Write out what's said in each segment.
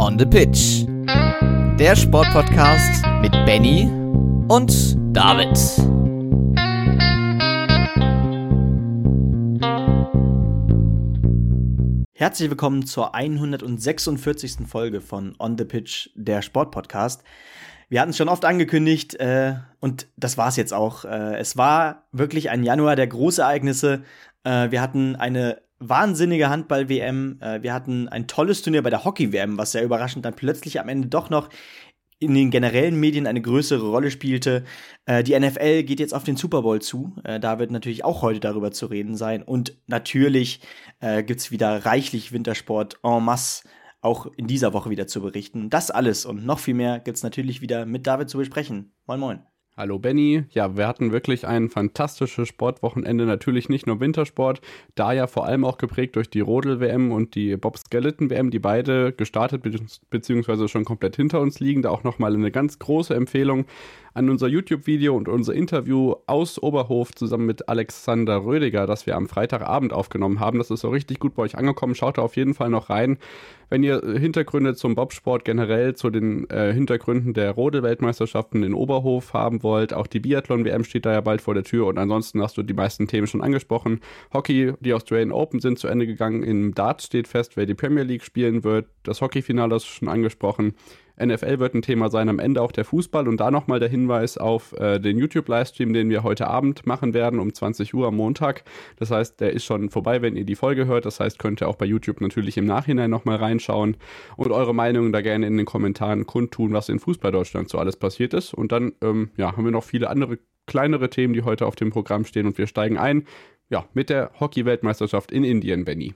On the Pitch. Der Sportpodcast mit Benny und David. Herzlich willkommen zur 146. Folge von On the Pitch, der Sportpodcast. Wir hatten es schon oft angekündigt äh, und das war es jetzt auch. Äh, es war wirklich ein Januar der Großereignisse. Äh, wir hatten eine wahnsinnige Handball-WM. Äh, wir hatten ein tolles Turnier bei der Hockey-WM, was sehr überraschend dann plötzlich am Ende doch noch in den generellen Medien eine größere Rolle spielte. Äh, die NFL geht jetzt auf den Super Bowl zu. Äh, da wird natürlich auch heute darüber zu reden sein. Und natürlich äh, gibt's wieder reichlich Wintersport en masse auch in dieser Woche wieder zu berichten. Das alles und noch viel mehr gibt's natürlich wieder mit David zu besprechen. Moin Moin. Hallo Benny. Ja, wir hatten wirklich ein fantastisches Sportwochenende. Natürlich nicht nur Wintersport, da ja vor allem auch geprägt durch die Rodel-WM und die Bob Skeleton-WM, die beide gestartet bzw. schon komplett hinter uns liegen. Da auch nochmal eine ganz große Empfehlung an unser YouTube-Video und unser Interview aus Oberhof zusammen mit Alexander Rödiger, das wir am Freitagabend aufgenommen haben. Das ist so richtig gut bei euch angekommen. Schaut da auf jeden Fall noch rein. Wenn ihr Hintergründe zum Bobsport generell, zu den äh, Hintergründen der Rode-Weltmeisterschaften in Oberhof haben wollt, auch die Biathlon-WM steht da ja bald vor der Tür und ansonsten hast du die meisten Themen schon angesprochen. Hockey, die Australian Open sind zu Ende gegangen. Im Dart steht fest, wer die Premier League spielen wird. Das Hockeyfinale ist schon angesprochen. NFL wird ein Thema sein, am Ende auch der Fußball und da nochmal der Hinweis auf äh, den YouTube-Livestream, den wir heute Abend machen werden um 20 Uhr am Montag. Das heißt, der ist schon vorbei, wenn ihr die Folge hört. Das heißt, könnt ihr auch bei YouTube natürlich im Nachhinein nochmal reinschauen und eure Meinungen da gerne in den Kommentaren kundtun, was in Fußball Deutschland so alles passiert ist. Und dann ähm, ja, haben wir noch viele andere kleinere Themen, die heute auf dem Programm stehen und wir steigen ein ja, mit der Hockey-Weltmeisterschaft in Indien, Benny.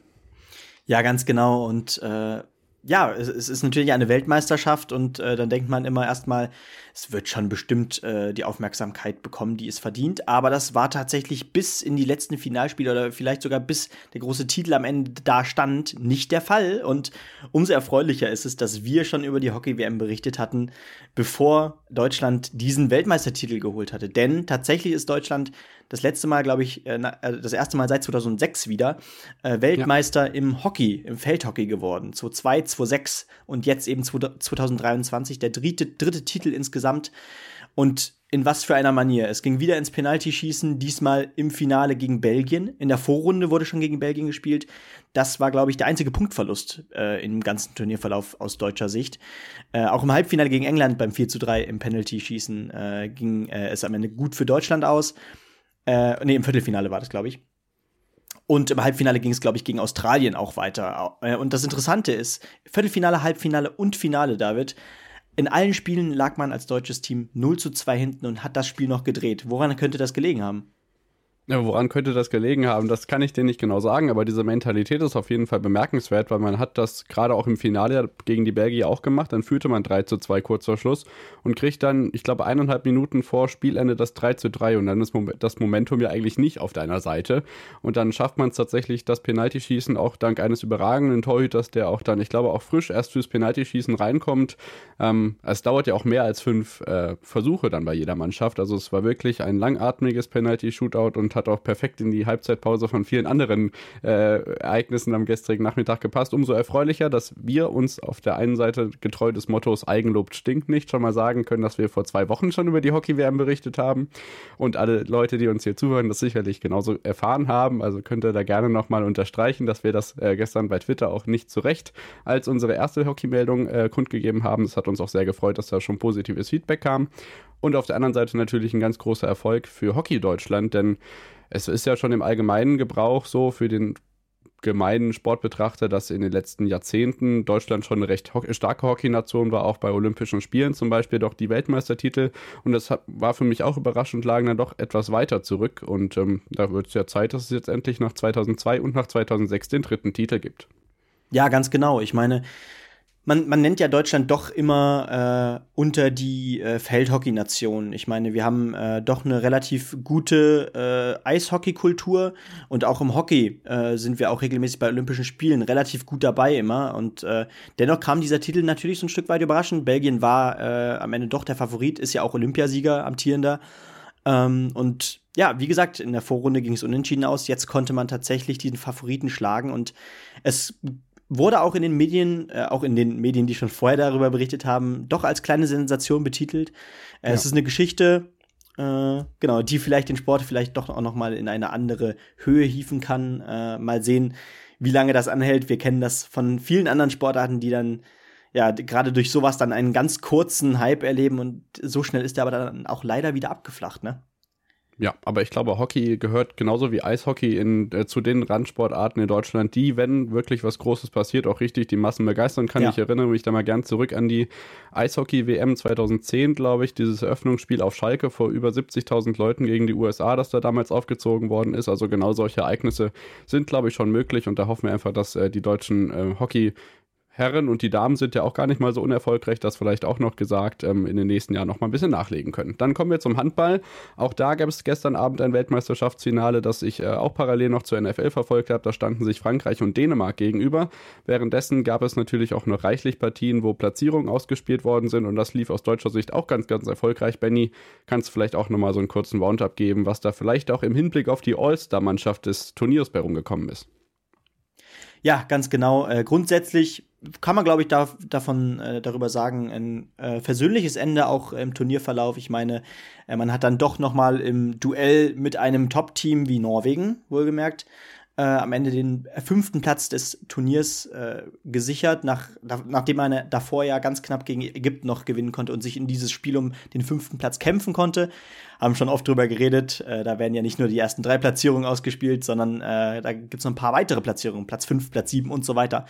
Ja, ganz genau. Und äh, ja, es, es, ist natürlich eine Weltmeisterschaft und äh, dann denkt man immer erstmal, es wird schon bestimmt äh, die Aufmerksamkeit bekommen, die es verdient. Aber das war tatsächlich bis in die letzten Finalspiele oder vielleicht sogar bis der große Titel am Ende da stand, nicht der Fall. Und umso erfreulicher ist es, dass wir schon über die Hockey-WM berichtet hatten, bevor Deutschland diesen Weltmeistertitel geholt hatte. Denn tatsächlich ist Deutschland das letzte Mal, glaube ich, äh, äh das erste Mal seit 2006 wieder äh, Weltmeister ja. im Hockey, im Feldhockey geworden. 2002, 2006 und jetzt eben 2023 der dritte, dritte Titel insgesamt. Und in was für einer Manier. Es ging wieder ins Penaltyschießen, diesmal im Finale gegen Belgien. In der Vorrunde wurde schon gegen Belgien gespielt. Das war, glaube ich, der einzige Punktverlust äh, im ganzen Turnierverlauf aus deutscher Sicht. Äh, auch im Halbfinale gegen England beim 4 zu 3 im Penalty-Schießen äh, ging äh, es am Ende gut für Deutschland aus. Äh, nee, im Viertelfinale war das, glaube ich. Und im Halbfinale ging es, glaube ich, gegen Australien auch weiter. Äh, und das Interessante ist, Viertelfinale, Halbfinale und Finale, David, in allen Spielen lag man als deutsches Team 0 zu 2 hinten und hat das Spiel noch gedreht. Woran könnte das gelegen haben? Ja, woran könnte das gelegen haben? Das kann ich dir nicht genau sagen, aber diese Mentalität ist auf jeden Fall bemerkenswert, weil man hat das gerade auch im Finale gegen die Belgier auch gemacht. Dann führte man 3 zu 2 kurz vor Schluss und kriegt dann, ich glaube, eineinhalb Minuten vor Spielende das 3 zu 3 und dann ist das Momentum ja eigentlich nicht auf deiner Seite. Und dann schafft man es tatsächlich, das Penaltyschießen auch dank eines überragenden Torhüters, der auch dann, ich glaube, auch frisch erst fürs Penaltyschießen reinkommt. Ähm, es dauert ja auch mehr als fünf äh, Versuche dann bei jeder Mannschaft. Also es war wirklich ein langatmiges Penalty-Shootout und hat auch perfekt in die Halbzeitpause von vielen anderen äh, Ereignissen am gestrigen Nachmittag gepasst. Umso erfreulicher, dass wir uns auf der einen Seite getreu des Mottos Eigenlob stinkt nicht schon mal sagen können, dass wir vor zwei Wochen schon über die Hockey-WM berichtet haben und alle Leute, die uns hier zuhören, das sicherlich genauso erfahren haben. Also könnt ihr da gerne nochmal unterstreichen, dass wir das äh, gestern bei Twitter auch nicht zurecht als unsere erste Hockey-Meldung äh, kundgegeben haben. Das hat uns auch sehr gefreut, dass da schon positives Feedback kam. Und auf der anderen Seite natürlich ein ganz großer Erfolg für Hockey Deutschland, denn es ist ja schon im allgemeinen Gebrauch so für den gemeinen Sportbetrachter, dass in den letzten Jahrzehnten Deutschland schon eine recht ho starke Hockeynation war, auch bei Olympischen Spielen zum Beispiel doch die Weltmeistertitel. Und das hat, war für mich auch überraschend, lagen dann doch etwas weiter zurück. Und ähm, da wird es ja Zeit, dass es jetzt endlich nach 2002 und nach 2006 den dritten Titel gibt. Ja, ganz genau. Ich meine, man, man nennt ja Deutschland doch immer äh, unter die äh, Feldhockey-Nation. Ich meine, wir haben äh, doch eine relativ gute äh, Eishockey-Kultur und auch im Hockey äh, sind wir auch regelmäßig bei Olympischen Spielen relativ gut dabei immer. Und äh, dennoch kam dieser Titel natürlich so ein Stück weit überraschend. Belgien war äh, am Ende doch der Favorit, ist ja auch Olympiasieger, amtierender. Ähm, und ja, wie gesagt, in der Vorrunde ging es unentschieden aus. Jetzt konnte man tatsächlich diesen Favoriten schlagen und es wurde auch in den Medien, äh, auch in den Medien, die schon vorher darüber berichtet haben, doch als kleine Sensation betitelt. Äh, ja. Es ist eine Geschichte, äh, genau, die vielleicht den Sport vielleicht doch auch noch mal in eine andere Höhe hieven kann. Äh, mal sehen, wie lange das anhält. Wir kennen das von vielen anderen Sportarten, die dann ja gerade durch sowas dann einen ganz kurzen Hype erleben und so schnell ist der aber dann auch leider wieder abgeflacht, ne? Ja, aber ich glaube, Hockey gehört genauso wie Eishockey in, äh, zu den Randsportarten in Deutschland, die, wenn wirklich was Großes passiert, auch richtig die Massen begeistern kann. Ja. Ich erinnere mich da mal gern zurück an die Eishockey-WM 2010, glaube ich, dieses Eröffnungsspiel auf Schalke vor über 70.000 Leuten gegen die USA, das da damals aufgezogen worden ist. Also genau solche Ereignisse sind, glaube ich, schon möglich und da hoffen wir einfach, dass äh, die deutschen äh, Hockey- Herren und die Damen sind ja auch gar nicht mal so unerfolgreich, das vielleicht auch noch gesagt, ähm, in den nächsten Jahren noch mal ein bisschen nachlegen können. Dann kommen wir zum Handball. Auch da gab es gestern Abend ein Weltmeisterschaftsfinale, das ich äh, auch parallel noch zur NFL verfolgt habe. Da standen sich Frankreich und Dänemark gegenüber. Währenddessen gab es natürlich auch noch reichlich Partien, wo Platzierungen ausgespielt worden sind und das lief aus deutscher Sicht auch ganz, ganz erfolgreich. Benny, kannst du vielleicht auch noch mal so einen kurzen Roundup geben, was da vielleicht auch im Hinblick auf die All-Star-Mannschaft des Turniers bei rumgekommen ist? Ja, ganz genau. Äh, grundsätzlich kann man, glaube ich, da, davon äh, darüber sagen, ein äh, versöhnliches Ende auch im Turnierverlauf. Ich meine, äh, man hat dann doch noch mal im Duell mit einem Top-Team wie Norwegen, wohlgemerkt, äh, am Ende den fünften Platz des Turniers äh, gesichert, nach, nachdem man davor ja ganz knapp gegen Ägypten noch gewinnen konnte und sich in dieses Spiel um den fünften Platz kämpfen konnte. Haben schon oft drüber geredet. Äh, da werden ja nicht nur die ersten drei Platzierungen ausgespielt, sondern da gibt es noch ein paar weitere Platzierungen, Platz fünf, Platz sieben und so weiter.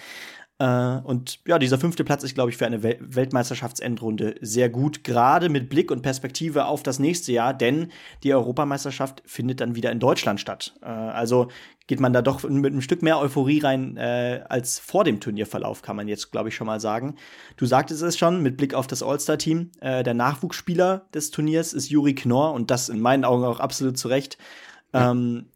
Äh, und ja, dieser fünfte Platz ist, glaube ich, für eine Wel Weltmeisterschaftsendrunde sehr gut, gerade mit Blick und Perspektive auf das nächste Jahr, denn die Europameisterschaft findet dann wieder in Deutschland statt. Äh, also geht man da doch mit einem Stück mehr Euphorie rein äh, als vor dem Turnierverlauf, kann man jetzt, glaube ich, schon mal sagen. Du sagtest es schon, mit Blick auf das All-Star-Team. Äh, der Nachwuchsspieler des Turniers ist Juri Knorr und das in meinen Augen auch absolut zu Recht. Ähm,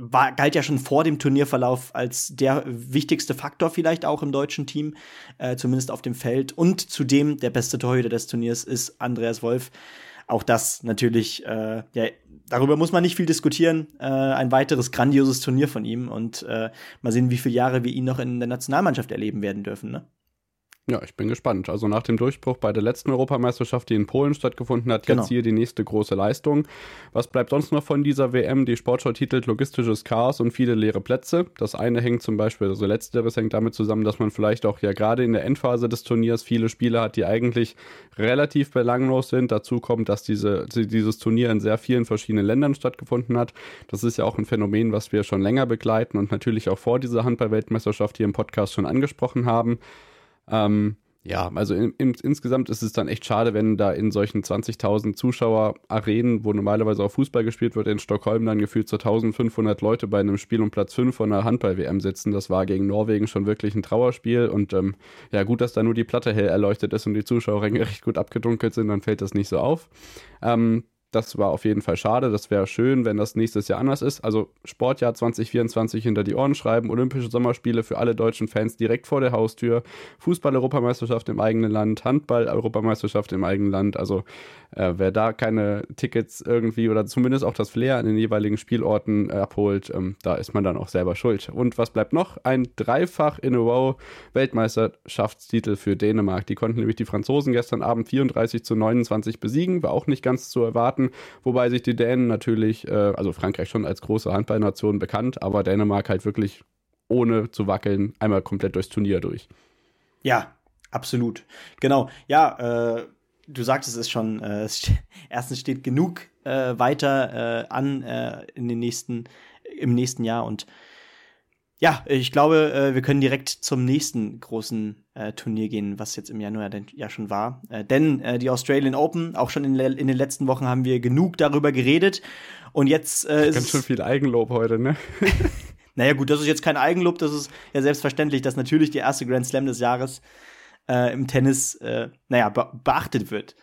war, galt ja schon vor dem Turnierverlauf als der wichtigste Faktor vielleicht auch im deutschen Team, äh, zumindest auf dem Feld. Und zudem der beste Torhüter des Turniers ist Andreas Wolf. Auch das natürlich, äh, ja, darüber muss man nicht viel diskutieren. Äh, ein weiteres grandioses Turnier von ihm und äh, mal sehen, wie viele Jahre wir ihn noch in der Nationalmannschaft erleben werden dürfen. Ne? Ja, ich bin gespannt. Also nach dem Durchbruch bei der letzten Europameisterschaft, die in Polen stattgefunden hat, genau. jetzt hier die nächste große Leistung. Was bleibt sonst noch von dieser WM? Die Sportschau titelt logistisches Chaos und viele leere Plätze. Das eine hängt zum Beispiel, also letzteres hängt damit zusammen, dass man vielleicht auch ja gerade in der Endphase des Turniers viele Spiele hat, die eigentlich relativ belanglos sind. Dazu kommt, dass diese, dieses Turnier in sehr vielen verschiedenen Ländern stattgefunden hat. Das ist ja auch ein Phänomen, was wir schon länger begleiten und natürlich auch vor dieser Handball-Weltmeisterschaft hier im Podcast schon angesprochen haben. Ähm, ja, also in, in, insgesamt ist es dann echt schade, wenn da in solchen 20.000 Zuschauer-Arenen, wo normalerweise auch Fußball gespielt wird, in Stockholm dann gefühlt so 1500 Leute bei einem Spiel um Platz 5 von einer Handball-WM sitzen. Das war gegen Norwegen schon wirklich ein Trauerspiel und ähm, ja, gut, dass da nur die Platte hell erleuchtet ist und die Zuschauerränge recht gut abgedunkelt sind, dann fällt das nicht so auf. Ähm, das war auf jeden Fall schade. Das wäre schön, wenn das nächstes Jahr anders ist. Also Sportjahr 2024 hinter die Ohren schreiben, Olympische Sommerspiele für alle deutschen Fans direkt vor der Haustür, Fußball-Europameisterschaft im eigenen Land, Handball-Europameisterschaft im eigenen Land. Also äh, wer da keine Tickets irgendwie oder zumindest auch das Flair an den jeweiligen Spielorten äh, abholt, ähm, da ist man dann auch selber schuld. Und was bleibt noch? Ein dreifach in a row Weltmeisterschaftstitel für Dänemark. Die konnten nämlich die Franzosen gestern Abend 34 zu 29 besiegen, war auch nicht ganz zu erwarten hatten, wobei sich die Dänen natürlich, äh, also Frankreich schon als große Handballnation bekannt, aber Dänemark halt wirklich ohne zu wackeln einmal komplett durchs Turnier durch. Ja, absolut. Genau. Ja, äh, du sagtest es schon, äh, erstens steht genug äh, weiter äh, an äh, in den nächsten, im nächsten Jahr und ja, ich glaube, äh, wir können direkt zum nächsten großen äh, Turnier gehen, was jetzt im Januar ja schon war. Äh, denn äh, die Australian Open, auch schon in, in, den letzten Wochen haben wir genug darüber geredet. Und jetzt äh, ist Ganz schon viel Eigenlob heute, ne? naja, gut, das ist jetzt kein Eigenlob, das ist ja selbstverständlich, dass natürlich die erste Grand Slam des Jahres äh, im Tennis, äh, naja, be beachtet wird.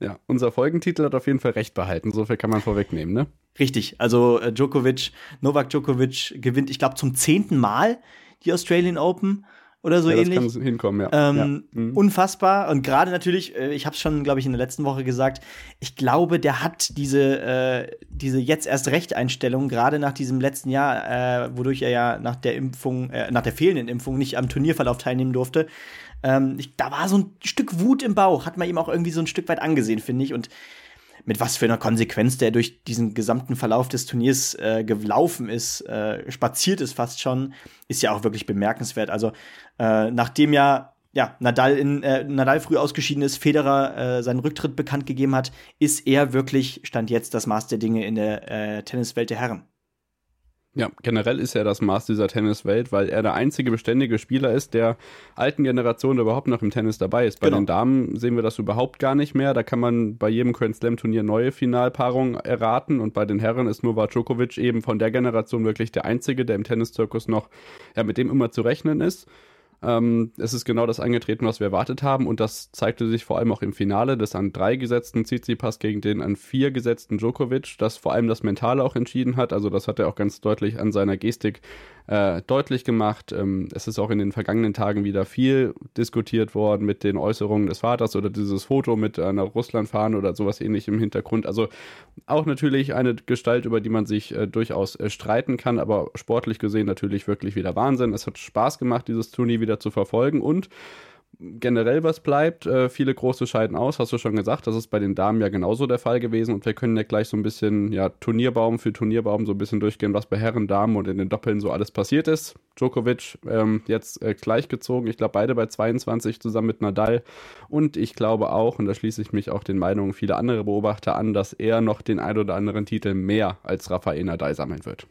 Ja, unser Folgentitel hat auf jeden Fall recht behalten, so viel kann man vorwegnehmen, ne? Richtig, also äh, Djokovic, Novak Djokovic gewinnt, ich glaube, zum zehnten Mal die Australian Open. Oder so ja, ähnlich. Das kann hinkommen, ja. Ähm, ja. Mhm. Unfassbar. Und gerade natürlich, äh, ich habe es schon, glaube ich, in der letzten Woche gesagt, ich glaube, der hat diese, äh, diese jetzt erst Recht-Einstellung, gerade nach diesem letzten Jahr, äh, wodurch er ja nach der Impfung, äh, nach der fehlenden Impfung nicht am Turnierverlauf teilnehmen durfte. Ähm, ich, da war so ein Stück Wut im Bauch, hat man ihm auch irgendwie so ein Stück weit angesehen, finde ich. Und mit was für einer Konsequenz der durch diesen gesamten Verlauf des Turniers äh, gelaufen ist, äh, spaziert ist fast schon, ist ja auch wirklich bemerkenswert. Also äh, nachdem ja ja, Nadal, in, äh, Nadal früh ausgeschieden ist, Federer äh, seinen Rücktritt bekannt gegeben hat, ist er wirklich, stand jetzt das Maß der Dinge in der äh, Tenniswelt der Herren. Ja, generell ist er das Maß dieser Tenniswelt, weil er der einzige beständige Spieler ist, der alten Generation überhaupt noch im Tennis dabei ist. Bei genau. den Damen sehen wir das überhaupt gar nicht mehr. Da kann man bei jedem Grand Slam Turnier neue Finalpaarungen erraten und bei den Herren ist Novak Djokovic eben von der Generation wirklich der einzige, der im Tenniszirkus noch ja, mit dem immer zu rechnen ist. Ähm, es ist genau das eingetreten, was wir erwartet haben und das zeigte sich vor allem auch im Finale des an drei gesetzten Tsitsipas gegen den an vier gesetzten Djokovic, das vor allem das Mentale auch entschieden hat. Also das hat er auch ganz deutlich an seiner Gestik äh, deutlich gemacht. Ähm, es ist auch in den vergangenen Tagen wieder viel diskutiert worden mit den Äußerungen des Vaters oder dieses Foto mit einer Russlandfahne oder sowas ähnlich im Hintergrund. Also auch natürlich eine Gestalt, über die man sich äh, durchaus äh, streiten kann, aber sportlich gesehen natürlich wirklich wieder Wahnsinn. Es hat Spaß gemacht, dieses Turnier wieder zu verfolgen und generell was bleibt. Äh, viele große scheiden aus, hast du schon gesagt. Das ist bei den Damen ja genauso der Fall gewesen. Und wir können ja gleich so ein bisschen, ja, Turnierbaum für Turnierbaum so ein bisschen durchgehen, was bei Herren, Damen und in den Doppeln so alles passiert ist. Djokovic ähm, jetzt äh, gleichgezogen. Ich glaube, beide bei 22 zusammen mit Nadal. Und ich glaube auch, und da schließe ich mich auch den Meinungen vieler anderer Beobachter an, dass er noch den ein oder anderen Titel mehr als Rafael Nadal sammeln wird.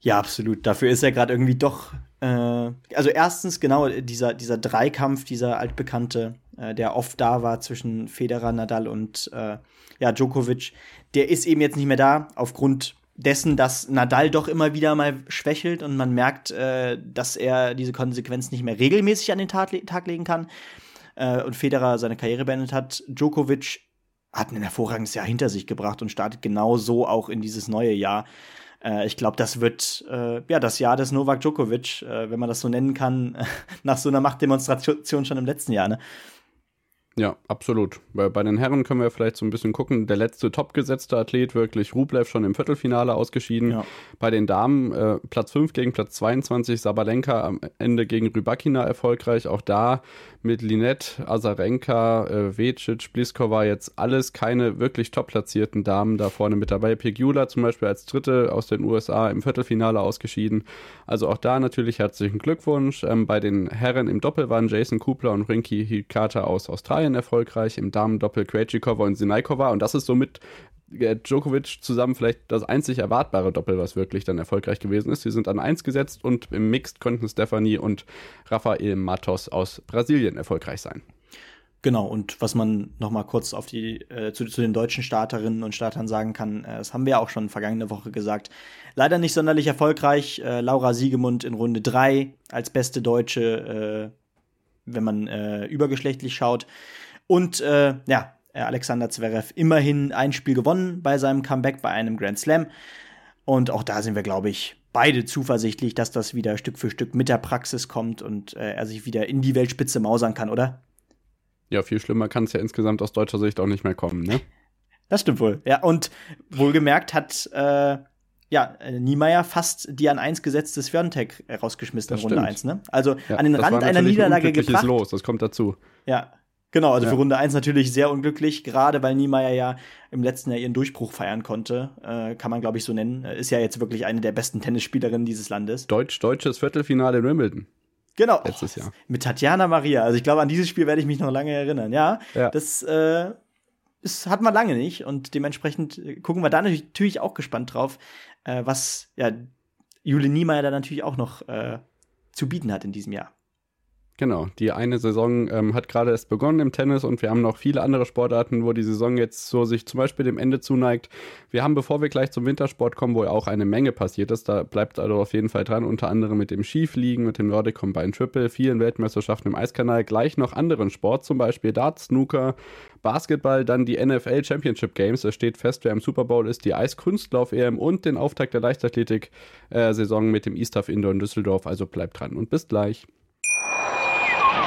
Ja, absolut. Dafür ist er gerade irgendwie doch. Äh, also erstens genau dieser dieser Dreikampf, dieser altbekannte, äh, der oft da war zwischen Federer, Nadal und äh, ja Djokovic, der ist eben jetzt nicht mehr da aufgrund dessen, dass Nadal doch immer wieder mal schwächelt und man merkt, äh, dass er diese Konsequenz nicht mehr regelmäßig an den Tag, Tag legen kann äh, und Federer seine Karriere beendet hat. Djokovic hat ein hervorragendes Jahr hinter sich gebracht und startet genau so auch in dieses neue Jahr. Äh, ich glaube, das wird äh, ja das Jahr des Novak Djokovic, äh, wenn man das so nennen kann, nach so einer Machtdemonstration schon im letzten Jahr. Ne? Ja, absolut. Bei, bei den Herren können wir vielleicht so ein bisschen gucken. Der letzte topgesetzte Athlet, wirklich Rublev, schon im Viertelfinale ausgeschieden. Ja. Bei den Damen äh, Platz 5 gegen Platz 22, Sabalenka am Ende gegen Rybakina erfolgreich. Auch da mit Linette, Azarenka, äh, Vecic, Bliskova jetzt alles keine wirklich top platzierten Damen da vorne mit dabei. Pegula zum Beispiel als Dritte aus den USA im Viertelfinale ausgeschieden. Also auch da natürlich herzlichen Glückwunsch. Ähm, bei den Herren im Doppel waren Jason Kupler und Rinky Hikata aus Australien erfolgreich. Im Damen-Doppel Krejcikova und Sinaikova. Und das ist somit äh, Djokovic zusammen vielleicht das einzig erwartbare Doppel, was wirklich dann erfolgreich gewesen ist. Sie sind an 1 gesetzt und im Mixed konnten Stephanie und Rafael Matos aus Brasilien erfolgreich sein. Genau, und was man noch mal kurz auf die, äh, zu, zu, den deutschen Starterinnen und Startern sagen kann, äh, das haben wir auch schon vergangene Woche gesagt. Leider nicht sonderlich erfolgreich. Äh, Laura Siegemund in Runde 3 als beste Deutsche, äh, wenn man äh, übergeschlechtlich schaut. Und ja, äh, Alexander Zverev immerhin ein Spiel gewonnen bei seinem Comeback bei einem Grand Slam. Und auch da sind wir, glaube ich, beide zuversichtlich, dass das wieder Stück für Stück mit der Praxis kommt und äh, er sich wieder in die Weltspitze mausern kann, oder? Ja, viel schlimmer kann es ja insgesamt aus deutscher Sicht auch nicht mehr kommen, ne? Das stimmt wohl. Ja, und wohlgemerkt hat äh, ja, Niemeyer fast die an 1 gesetzte Sviontek rausgeschmissen in Runde 1, ne? Also ja, an den Rand einer Niederlage gebracht. los, das kommt dazu. Ja, Genau, also ja. für Runde 1 natürlich sehr unglücklich, gerade weil Niemeyer ja im letzten Jahr ihren Durchbruch feiern konnte. Äh, kann man, glaube ich, so nennen. Ist ja jetzt wirklich eine der besten Tennisspielerinnen dieses Landes. Deutsch, deutsches Viertelfinale in Wimbledon. Genau. Letztes Jahr. Mit Tatjana Maria. Also ich glaube, an dieses Spiel werde ich mich noch lange erinnern. Ja, ja. das äh, ist, hat man lange nicht. Und dementsprechend gucken wir da natürlich auch gespannt drauf, äh, was ja, Jule Niemeyer da natürlich auch noch äh, zu bieten hat in diesem Jahr. Genau, die eine Saison ähm, hat gerade erst begonnen im Tennis und wir haben noch viele andere Sportarten, wo die Saison jetzt so sich zum Beispiel dem Ende zuneigt. Wir haben, bevor wir gleich zum Wintersport kommen, wo ja auch eine Menge passiert ist, da bleibt also auf jeden Fall dran, unter anderem mit dem Skifliegen, mit dem Nordic Combine Triple, vielen Weltmeisterschaften im Eiskanal, gleich noch anderen Sport, zum Beispiel Dart, Snooker, Basketball, dann die NFL Championship Games. Es steht fest, wer im Super Bowl ist, die Eiskunstlauf-EM und den Auftakt der Leichtathletik-Saison mit dem Eastaf Indoor in Düsseldorf. Also bleibt dran und bis gleich.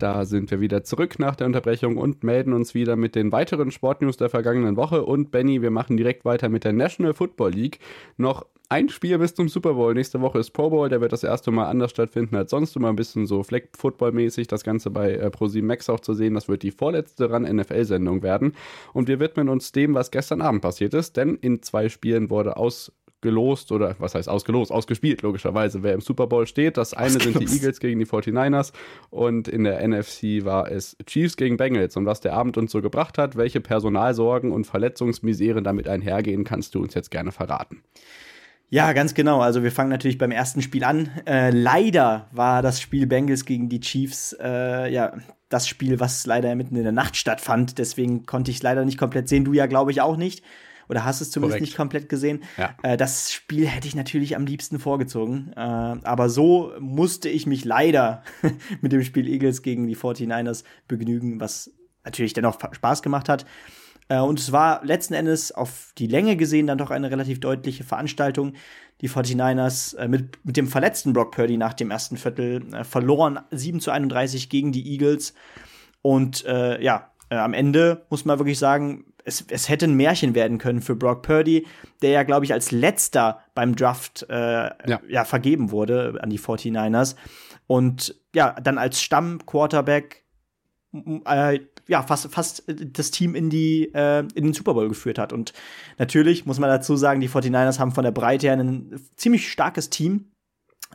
Da sind wir wieder zurück nach der Unterbrechung und melden uns wieder mit den weiteren Sportnews der vergangenen Woche. Und Benny, wir machen direkt weiter mit der National Football League. Noch ein Spiel bis zum Super Bowl. Nächste Woche ist Pro Bowl, der wird das erste Mal anders stattfinden als sonst. Immer ein bisschen so Fleck-Football-mäßig, das Ganze bei äh, Pro7 Max auch zu sehen. Das wird die vorletzte RAN-NFL-Sendung werden. Und wir widmen uns dem, was gestern Abend passiert ist, denn in zwei Spielen wurde aus gelost oder was heißt ausgelost, ausgespielt logischerweise, wer im Super Bowl steht. Das eine ausgelost. sind die Eagles gegen die 49ers und in der NFC war es Chiefs gegen Bengals. Und was der Abend uns so gebracht hat, welche Personalsorgen und Verletzungsmisere damit einhergehen, kannst du uns jetzt gerne verraten. Ja, ganz genau. Also wir fangen natürlich beim ersten Spiel an. Äh, leider war das Spiel Bengals gegen die Chiefs äh, ja das Spiel, was leider mitten in der Nacht stattfand. Deswegen konnte ich es leider nicht komplett sehen. Du ja, glaube ich, auch nicht oder hast es zumindest Korrekt. nicht komplett gesehen. Ja. Äh, das Spiel hätte ich natürlich am liebsten vorgezogen. Äh, aber so musste ich mich leider mit dem Spiel Eagles gegen die 49ers begnügen, was natürlich dennoch Spaß gemacht hat. Äh, und es war letzten Endes auf die Länge gesehen dann doch eine relativ deutliche Veranstaltung. Die 49ers äh, mit, mit dem verletzten Brock Purdy nach dem ersten Viertel äh, verloren 7 zu 31 gegen die Eagles. Und äh, ja, am Ende muss man wirklich sagen, es, es hätte ein Märchen werden können für Brock Purdy, der ja, glaube ich, als letzter beim Draft äh, ja. ja. vergeben wurde an die 49ers. Und ja, dann als Stamm-Quarterback äh, ja, fast, fast das Team in, die, äh, in den Super Bowl geführt hat. Und natürlich muss man dazu sagen, die 49ers haben von der Breite her ein ziemlich starkes Team.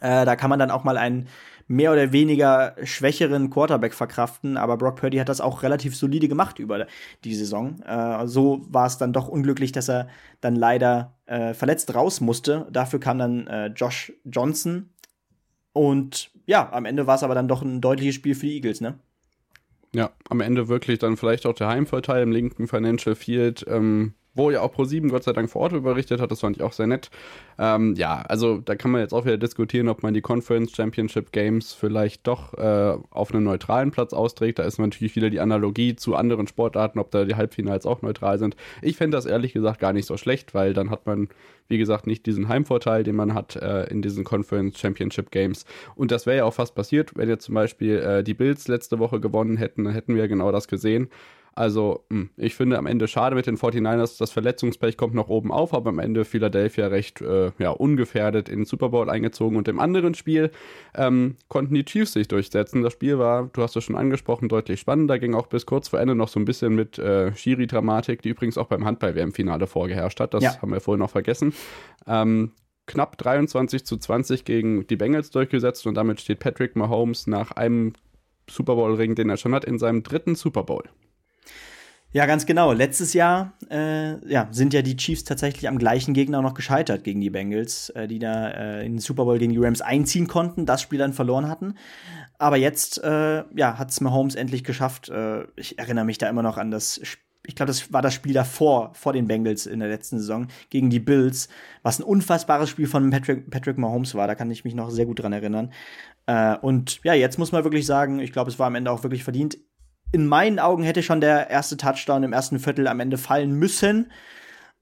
Äh, da kann man dann auch mal einen mehr oder weniger schwächeren Quarterback verkraften, aber Brock Purdy hat das auch relativ solide gemacht über die Saison. Äh, so war es dann doch unglücklich, dass er dann leider äh, verletzt raus musste. Dafür kam dann äh, Josh Johnson und ja, am Ende war es aber dann doch ein deutliches Spiel für die Eagles, ne? Ja, am Ende wirklich dann vielleicht auch der Heimvorteil im linken Financial Field. Ähm wo ja auch Pro7 Gott sei Dank vor Ort berichtet hat, das fand ich auch sehr nett. Ähm, ja, also da kann man jetzt auch wieder diskutieren, ob man die Conference Championship Games vielleicht doch äh, auf einem neutralen Platz austrägt. Da ist natürlich wieder die Analogie zu anderen Sportarten, ob da die Halbfinals auch neutral sind. Ich fände das ehrlich gesagt gar nicht so schlecht, weil dann hat man, wie gesagt, nicht diesen Heimvorteil, den man hat äh, in diesen Conference Championship Games. Und das wäre ja auch fast passiert, wenn jetzt zum Beispiel äh, die Bills letzte Woche gewonnen hätten, dann hätten wir genau das gesehen. Also, hm, ich finde am Ende schade mit den 49ers. Das Verletzungspech kommt noch oben auf, aber am Ende Philadelphia recht äh, ja, ungefährdet in den Super Bowl eingezogen. Und im anderen Spiel ähm, konnten die Chiefs sich durchsetzen. Das Spiel war, du hast es schon angesprochen, deutlich spannender. Ging auch bis kurz vor Ende noch so ein bisschen mit äh, Schiri-Dramatik, die übrigens auch beim Handball-WM-Finale vorgeherrscht hat. Das ja. haben wir vorhin noch vergessen. Ähm, knapp 23 zu 20 gegen die Bengals durchgesetzt und damit steht Patrick Mahomes nach einem Super Bowl-Ring, den er schon hat, in seinem dritten Super Bowl. Ja, ganz genau. Letztes Jahr äh, ja, sind ja die Chiefs tatsächlich am gleichen Gegner noch gescheitert gegen die Bengals, äh, die da äh, in den Super Bowl gegen die Rams einziehen konnten, das Spiel dann verloren hatten. Aber jetzt äh, ja, hat es Mahomes endlich geschafft. Äh, ich erinnere mich da immer noch an das Spiel ich glaube, das war das Spiel davor, vor den Bengals in der letzten Saison, gegen die Bills, was ein unfassbares Spiel von Patrick, Patrick Mahomes war. Da kann ich mich noch sehr gut dran erinnern. Äh, und ja, jetzt muss man wirklich sagen, ich glaube, es war am Ende auch wirklich verdient in meinen Augen hätte schon der erste Touchdown im ersten Viertel am Ende fallen müssen,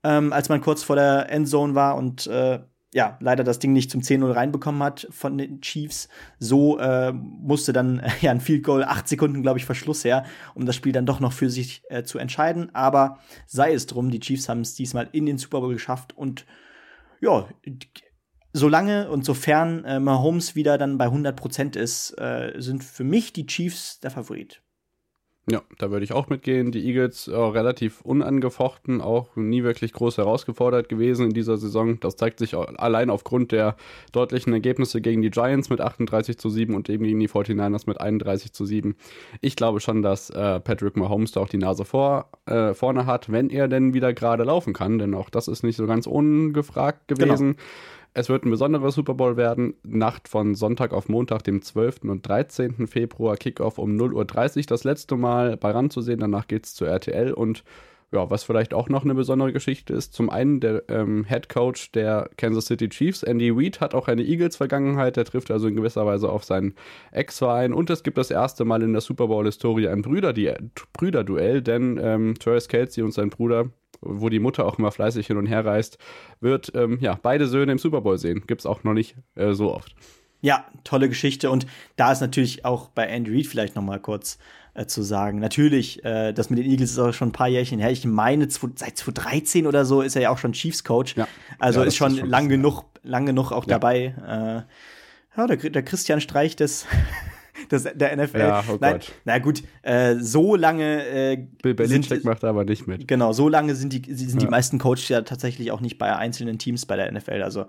ähm, als man kurz vor der Endzone war und äh, ja, leider das Ding nicht zum 10-0 reinbekommen hat von den Chiefs. So äh, musste dann ja ein Field Goal, acht Sekunden, glaube ich, Verschluss her, um das Spiel dann doch noch für sich äh, zu entscheiden. Aber sei es drum, die Chiefs haben es diesmal in den Super Bowl geschafft und ja, solange und sofern äh, Mahomes wieder dann bei 100% ist, äh, sind für mich die Chiefs der Favorit. Ja, da würde ich auch mitgehen. Die Eagles äh, relativ unangefochten, auch nie wirklich groß herausgefordert gewesen in dieser Saison. Das zeigt sich allein aufgrund der deutlichen Ergebnisse gegen die Giants mit 38 zu 7 und eben gegen die 49ers mit 31 zu 7. Ich glaube schon, dass äh, Patrick Mahomes da auch die Nase vor, äh, vorne hat, wenn er denn wieder gerade laufen kann, denn auch das ist nicht so ganz ungefragt gewesen. Genau. Es wird ein besonderer Super Bowl werden. Nacht von Sonntag auf Montag, dem 12. und 13. Februar, Kickoff um 0.30 Uhr. Das letzte Mal bei RAN zu sehen. Danach geht es zu RTL und ja, was vielleicht auch noch eine besondere Geschichte ist, zum einen der ähm, Head Coach der Kansas City Chiefs, Andy Reid, hat auch eine Eagles-Vergangenheit, der trifft also in gewisser Weise auf seinen Ex-Verein und es gibt das erste Mal in der Super Bowl-Historie ein Brüder-Duell, denn ähm, Travis Kelsey und sein Bruder, wo die Mutter auch immer fleißig hin und her reist, wird ähm, ja beide Söhne im Super Bowl sehen. Gibt es auch noch nicht äh, so oft. Ja, tolle Geschichte und da ist natürlich auch bei Andy Reid vielleicht noch mal kurz äh, zu sagen. Natürlich, äh, das mit den Eagles ist auch schon ein paar Jährchen her. Ich meine, seit 2013 oder so ist er ja auch schon Chiefs Coach. Ja. Also ja, ist schon, ist schon lang genug, lang genug auch ja. dabei. Äh, ja, der, der Christian Streich des das, der NFL. Ja, oh Nein, Gott. Na gut, äh, so lange. Äh, Bill Belichick macht aber nicht mit. Genau, so lange sind die, sind ja. die meisten Coaches ja tatsächlich auch nicht bei einzelnen Teams bei der NFL. Also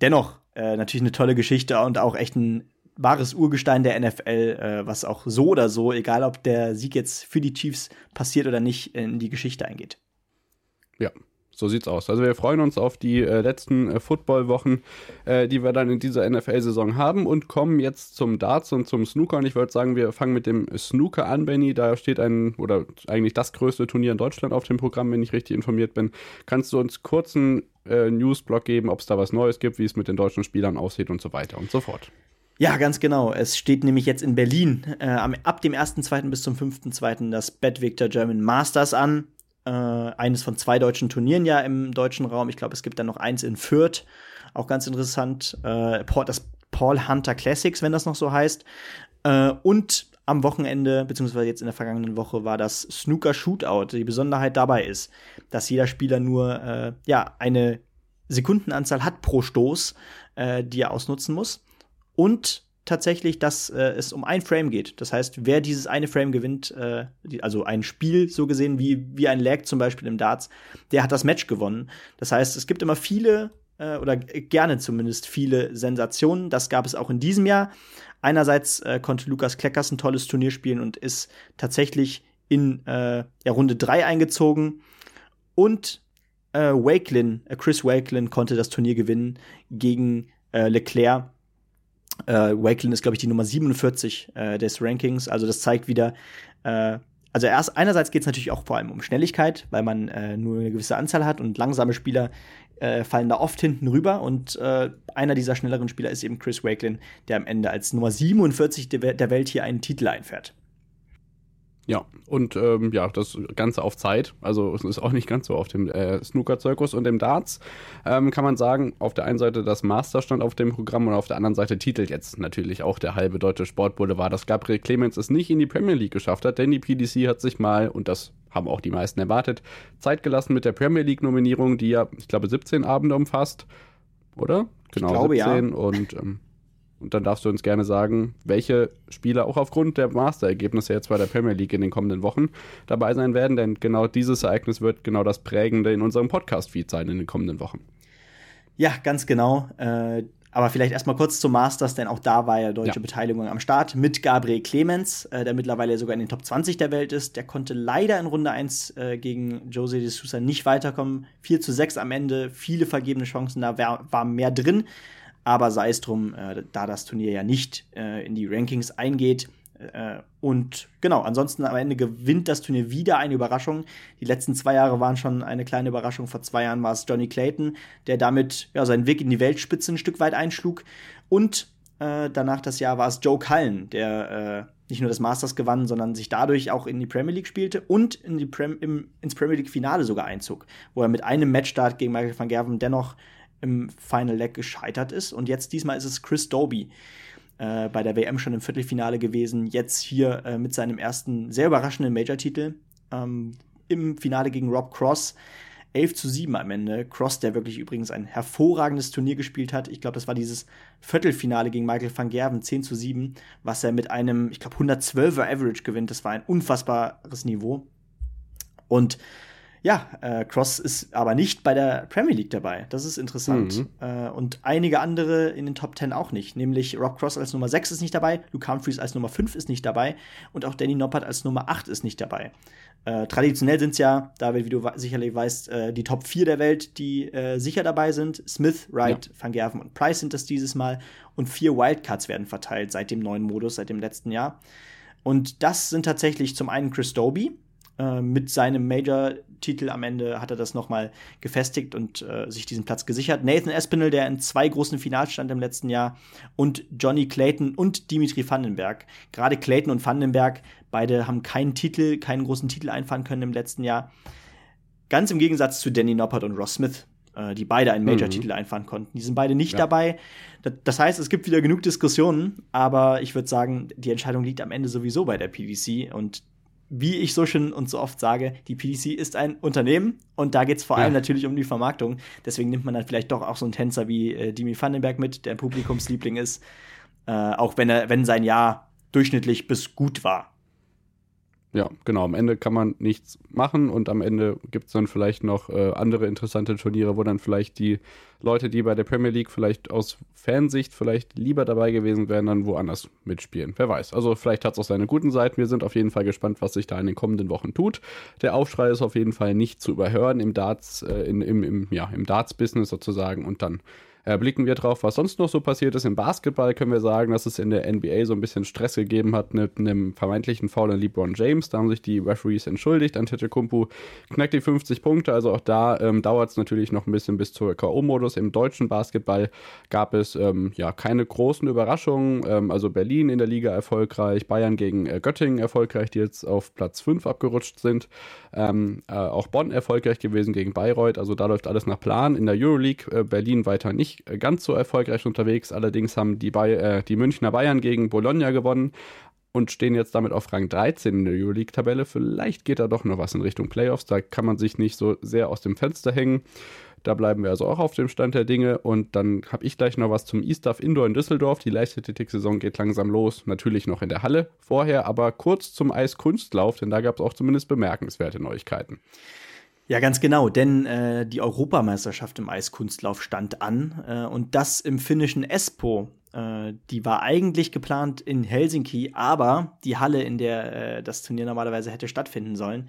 dennoch äh, natürlich eine tolle Geschichte und auch echt ein wahres Urgestein der NFL, äh, was auch so oder so, egal ob der Sieg jetzt für die Chiefs passiert oder nicht, in die Geschichte eingeht. Ja, so sieht's aus. Also wir freuen uns auf die äh, letzten äh, Football-Wochen, äh, die wir dann in dieser NFL-Saison haben und kommen jetzt zum Darts und zum Snooker. Und ich würde sagen, wir fangen mit dem Snooker an, Benny. Da steht ein, oder eigentlich das größte Turnier in Deutschland auf dem Programm, wenn ich richtig informiert bin. Kannst du uns kurzen äh, Newsblock geben, ob es da was Neues gibt, wie es mit den deutschen Spielern aussieht und so weiter und so fort? Ja, ganz genau. Es steht nämlich jetzt in Berlin äh, ab dem 1.2. bis zum 5.2. das Bad Victor German Masters an. Äh, eines von zwei deutschen Turnieren ja im deutschen Raum. Ich glaube, es gibt dann noch eins in Fürth. Auch ganz interessant. Äh, das Paul Hunter Classics, wenn das noch so heißt. Äh, und am Wochenende, beziehungsweise jetzt in der vergangenen Woche, war das Snooker Shootout. Die Besonderheit dabei ist, dass jeder Spieler nur äh, ja, eine Sekundenanzahl hat pro Stoß, äh, die er ausnutzen muss und tatsächlich, dass äh, es um ein Frame geht. Das heißt, wer dieses eine Frame gewinnt, äh, die, also ein Spiel so gesehen wie, wie ein Lag zum Beispiel im Darts, der hat das Match gewonnen. Das heißt, es gibt immer viele äh, oder gerne zumindest viele Sensationen. Das gab es auch in diesem Jahr. Einerseits äh, konnte Lukas Kleckers ein tolles Turnier spielen und ist tatsächlich in äh, ja, Runde 3 eingezogen. Und äh, Wakelin, äh, Chris Wakelin konnte das Turnier gewinnen gegen äh, Leclerc äh, Wakelin ist, glaube ich, die Nummer 47 äh, des Rankings. Also das zeigt wieder, äh, also erst einerseits geht es natürlich auch vor allem um Schnelligkeit, weil man äh, nur eine gewisse Anzahl hat und langsame Spieler äh, fallen da oft hinten rüber. Und äh, einer dieser schnelleren Spieler ist eben Chris Wakelin, der am Ende als Nummer 47 der, der Welt hier einen Titel einfährt. Ja, und ähm, ja, das Ganze auf Zeit. Also es ist auch nicht ganz so auf dem äh, Snooker-Zirkus und im Darts. Ähm, kann man sagen, auf der einen Seite das Master stand auf dem Programm und auf der anderen Seite titelt jetzt natürlich auch der halbe deutsche Sportboulevard, dass Gabriel Clemens es nicht in die Premier League geschafft hat, denn die PDC hat sich mal, und das haben auch die meisten erwartet, Zeit gelassen mit der Premier League-Nominierung, die ja, ich glaube, 17 Abende umfasst. Oder? Genau, ich glaube, 17. Ja. Und ähm, und dann darfst du uns gerne sagen, welche Spieler auch aufgrund der Master-Ergebnisse jetzt bei der Premier League in den kommenden Wochen dabei sein werden, denn genau dieses Ereignis wird genau das Prägende in unserem Podcast-Feed sein in den kommenden Wochen. Ja, ganz genau. Äh, aber vielleicht erstmal kurz zum Masters, denn auch da war ja deutsche ja. Beteiligung am Start mit Gabriel Clemens, äh, der mittlerweile sogar in den Top 20 der Welt ist. Der konnte leider in Runde 1 äh, gegen Jose de Sousa nicht weiterkommen. 4 zu 6 am Ende, viele vergebene Chancen, da war, war mehr drin. Aber sei es drum, äh, da das Turnier ja nicht äh, in die Rankings eingeht. Äh, und genau, ansonsten am Ende gewinnt das Turnier wieder eine Überraschung. Die letzten zwei Jahre waren schon eine kleine Überraschung. Vor zwei Jahren war es Johnny Clayton, der damit ja, seinen Weg in die Weltspitze ein Stück weit einschlug. Und äh, danach das Jahr war es Joe Cullen, der äh, nicht nur das Masters gewann, sondern sich dadurch auch in die Premier League spielte und in die Prem im, ins Premier League Finale sogar einzog, wo er mit einem Matchstart gegen Michael van Gerven dennoch im Final Leg gescheitert ist. Und jetzt diesmal ist es Chris Doby. Äh, bei der WM schon im Viertelfinale gewesen, jetzt hier äh, mit seinem ersten sehr überraschenden Major-Titel ähm, im Finale gegen Rob Cross. 11 zu 7 am Ende. Cross, der wirklich übrigens ein hervorragendes Turnier gespielt hat. Ich glaube, das war dieses Viertelfinale gegen Michael van Gerven, 10 zu 7, was er mit einem, ich glaube, 112er Average gewinnt. Das war ein unfassbares Niveau. Und Ja, äh, Cross ist aber nicht bei der Premier League dabei. Das ist interessant. Mhm. Äh, und einige andere in den Top 10 auch nicht. Nämlich Rob Cross als Nummer 6 ist nicht dabei, Luke Humphreys als Nummer 5 ist nicht dabei und auch Danny Noppert als Nummer 8 ist nicht dabei. Äh, traditionell sind es ja, David, wie du sicherlich weißt, äh, die Top 4 der Welt, die äh, sicher dabei sind. Smith, Wright, ja. Van Gerven und Price sind das dieses Mal. Und vier Wildcards werden verteilt seit dem neuen Modus, seit dem letzten Jahr. Und das sind tatsächlich zum einen Chris Doby, äh, mit seinem Major-Titel am Ende hat er das nochmal gefestigt und äh, sich diesen Platz gesichert. Nathan Espinel, der in zwei großen Finals stand im letzten Jahr, und Johnny Clayton und Dimitri Vandenberg. Gerade Clayton und Vandenberg, beide haben keinen Titel, keinen großen Titel einfahren können im letzten Jahr. Ganz im Gegensatz zu Danny Noppert und Ross Smith, äh, die beide einen Major-Titel mhm. einfahren konnten. Die sind beide nicht ja. dabei. Das heißt, es gibt wieder genug Diskussionen, aber ich würde sagen, die Entscheidung liegt am Ende sowieso bei der PDC und wie ich so schön und so oft sage, die PDC ist ein Unternehmen und da geht es vor allem natürlich um die Vermarktung. Deswegen nimmt man dann vielleicht doch auch so einen Tänzer wie äh, Dimi Vandenberg mit, der ein Publikumsliebling ist. Äh, auch wenn er, wenn sein Jahr durchschnittlich bis gut war. Ja, genau. Am Ende kann man nichts machen und am Ende gibt es dann vielleicht noch äh, andere interessante Turniere, wo dann vielleicht die Leute, die bei der Premier League vielleicht aus Fansicht vielleicht lieber dabei gewesen wären, dann woanders mitspielen. Wer weiß. Also vielleicht hat es auch seine guten Seiten. Wir sind auf jeden Fall gespannt, was sich da in den kommenden Wochen tut. Der Aufschrei ist auf jeden Fall nicht zu überhören im Darts, äh, in, im, im, ja, im Darts-Business sozusagen und dann äh, blicken wir drauf, was sonst noch so passiert ist. Im Basketball können wir sagen, dass es in der NBA so ein bisschen Stress gegeben hat mit einem vermeintlichen Foul an LeBron James. Da haben sich die Referees entschuldigt. Antetokounmpo knackt die 50 Punkte. Also auch da ähm, dauert es natürlich noch ein bisschen bis zur K.O.-Modus. Im deutschen Basketball gab es ähm, ja keine großen Überraschungen. Ähm, also Berlin in der Liga erfolgreich, Bayern gegen äh, Göttingen erfolgreich, die jetzt auf Platz 5 abgerutscht sind. Ähm, äh, auch Bonn erfolgreich gewesen gegen Bayreuth. Also da läuft alles nach Plan. In der Euroleague äh, Berlin weiter nicht nicht ganz so erfolgreich unterwegs. Allerdings haben die, Bay äh, die Münchner Bayern gegen Bologna gewonnen und stehen jetzt damit auf Rang 13 in der Euroleague-Tabelle. Vielleicht geht da doch noch was in Richtung Playoffs. Da kann man sich nicht so sehr aus dem Fenster hängen. Da bleiben wir also auch auf dem Stand der Dinge. Und dann habe ich gleich noch was zum E-Stuff Indoor in Düsseldorf. Die Leichtathletik-Saison geht langsam los. Natürlich noch in der Halle vorher, aber kurz zum Eiskunstlauf, denn da gab es auch zumindest bemerkenswerte Neuigkeiten. Ja, ganz genau, denn äh, die Europameisterschaft im Eiskunstlauf stand an äh, und das im finnischen Espoo. Äh, die war eigentlich geplant in Helsinki, aber die Halle, in der äh, das Turnier normalerweise hätte stattfinden sollen,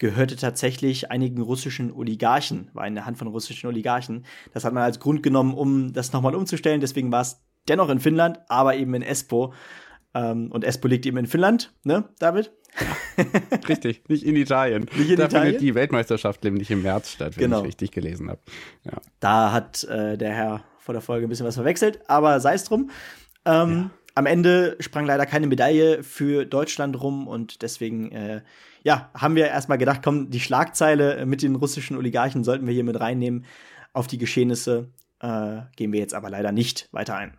gehörte tatsächlich einigen russischen Oligarchen, war in der Hand von russischen Oligarchen. Das hat man als Grund genommen, um das nochmal umzustellen. Deswegen war es dennoch in Finnland, aber eben in Espoo. Ähm, und Espoo liegt eben in Finnland, ne, David? richtig, nicht in Italien. Nicht in da Italien? findet die Weltmeisterschaft nämlich im März statt, wenn genau. ich richtig gelesen habe. Ja. Da hat äh, der Herr vor der Folge ein bisschen was verwechselt, aber sei es drum. Ähm, ja. Am Ende sprang leider keine Medaille für Deutschland rum und deswegen, äh, ja, haben wir erstmal gedacht, komm, die Schlagzeile mit den russischen Oligarchen sollten wir hier mit reinnehmen. Auf die Geschehnisse äh, gehen wir jetzt aber leider nicht weiter ein.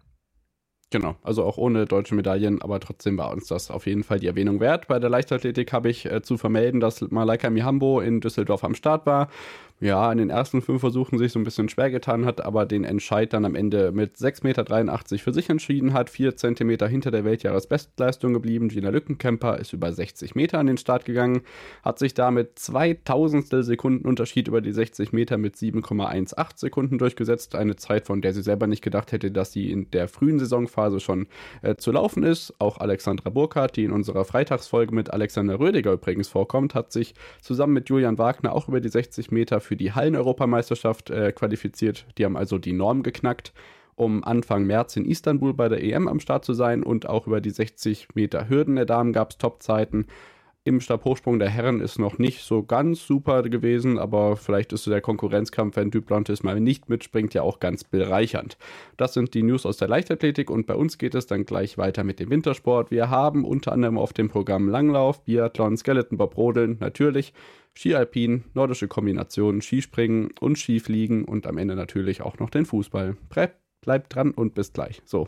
Genau, also auch ohne deutsche Medaillen, aber trotzdem war uns das auf jeden Fall die Erwähnung wert. Bei der Leichtathletik habe ich äh, zu vermelden, dass Malaika Mihambo in Düsseldorf am Start war ja, in den ersten fünf Versuchen sich so ein bisschen schwer getan hat, aber den Entscheid dann am Ende mit 6,83 Meter für sich entschieden hat. Vier Zentimeter hinter der Weltjahresbestleistung geblieben. Gina Lückenkämper ist über 60 Meter an den Start gegangen, hat sich damit 2000 Sekunden Unterschied über die 60 Meter mit 7,18 Sekunden durchgesetzt. Eine Zeit, von der sie selber nicht gedacht hätte, dass sie in der frühen Saisonphase schon äh, zu laufen ist. Auch Alexandra Burkhardt, die in unserer Freitagsfolge mit Alexander Rödiger übrigens vorkommt, hat sich zusammen mit Julian Wagner auch über die 60 Meter für für die Hallen-Europameisterschaft äh, qualifiziert. Die haben also die Norm geknackt, um Anfang März in Istanbul bei der EM am Start zu sein. Und auch über die 60 Meter Hürden der Damen gab es Topzeiten. Im Stabhochsprung der Herren ist noch nicht so ganz super gewesen, aber vielleicht ist so der Konkurrenzkampf, wenn Duplantis mal nicht mitspringt, ja auch ganz bereichernd. Das sind die News aus der Leichtathletik und bei uns geht es dann gleich weiter mit dem Wintersport. Wir haben unter anderem auf dem Programm Langlauf, Biathlon, Skeleton, Bob Rodeln, natürlich Skialpin, nordische Kombinationen, Skispringen und Skifliegen und am Ende natürlich auch noch den Fußball. Prep, bleibt dran und bis gleich. So.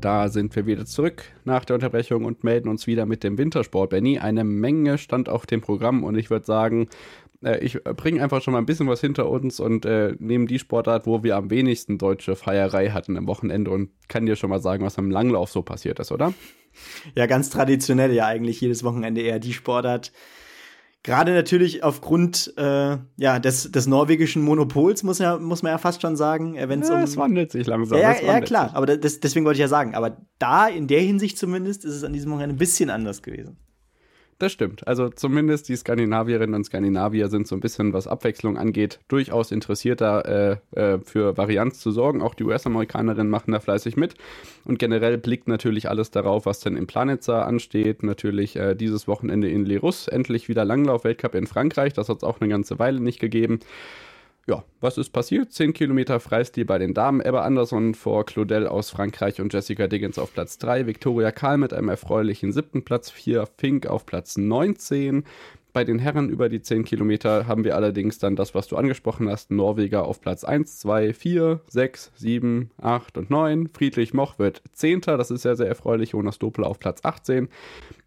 Da sind wir wieder zurück nach der Unterbrechung und melden uns wieder mit dem Wintersport, Benny. Eine Menge stand auf dem Programm und ich würde sagen, äh, ich bringe einfach schon mal ein bisschen was hinter uns und äh, nehme die Sportart, wo wir am wenigsten deutsche Feierei hatten am Wochenende und kann dir schon mal sagen, was am Langlauf so passiert ist, oder? Ja, ganz traditionell ja eigentlich jedes Wochenende eher die Sportart. Gerade natürlich aufgrund äh, ja, des, des norwegischen Monopols, muss, ja, muss man ja fast schon sagen. Äh, wenn's ja, um, es wandelt sich langsam. Ja, ja klar, sich. aber das, deswegen wollte ich ja sagen. Aber da, in der Hinsicht zumindest, ist es an diesem Wochenende ein bisschen anders gewesen. Das stimmt. Also zumindest die Skandinavierinnen und Skandinavier sind so ein bisschen, was Abwechslung angeht, durchaus interessierter äh, äh, für Varianz zu sorgen. Auch die US-Amerikanerinnen machen da fleißig mit. Und generell blickt natürlich alles darauf, was denn im Planetza ansteht. Natürlich äh, dieses Wochenende in Lerus, endlich wieder Langlauf-Weltcup in Frankreich. Das hat es auch eine ganze Weile nicht gegeben ja, was ist passiert? 10 Kilometer Freistil bei den Damen. Ebba Anderson vor Claudel aus Frankreich und Jessica Diggins auf Platz 3. Victoria Karl mit einem erfreulichen siebten Platz 4. Fink auf Platz 19. Bei den Herren über die 10 Kilometer haben wir allerdings dann das, was du angesprochen hast. Norweger auf Platz 1, 2, 4, 6, 7, 8 und 9. Friedrich Moch wird 10. Das ist sehr, sehr erfreulich. Jonas Doppler auf Platz 18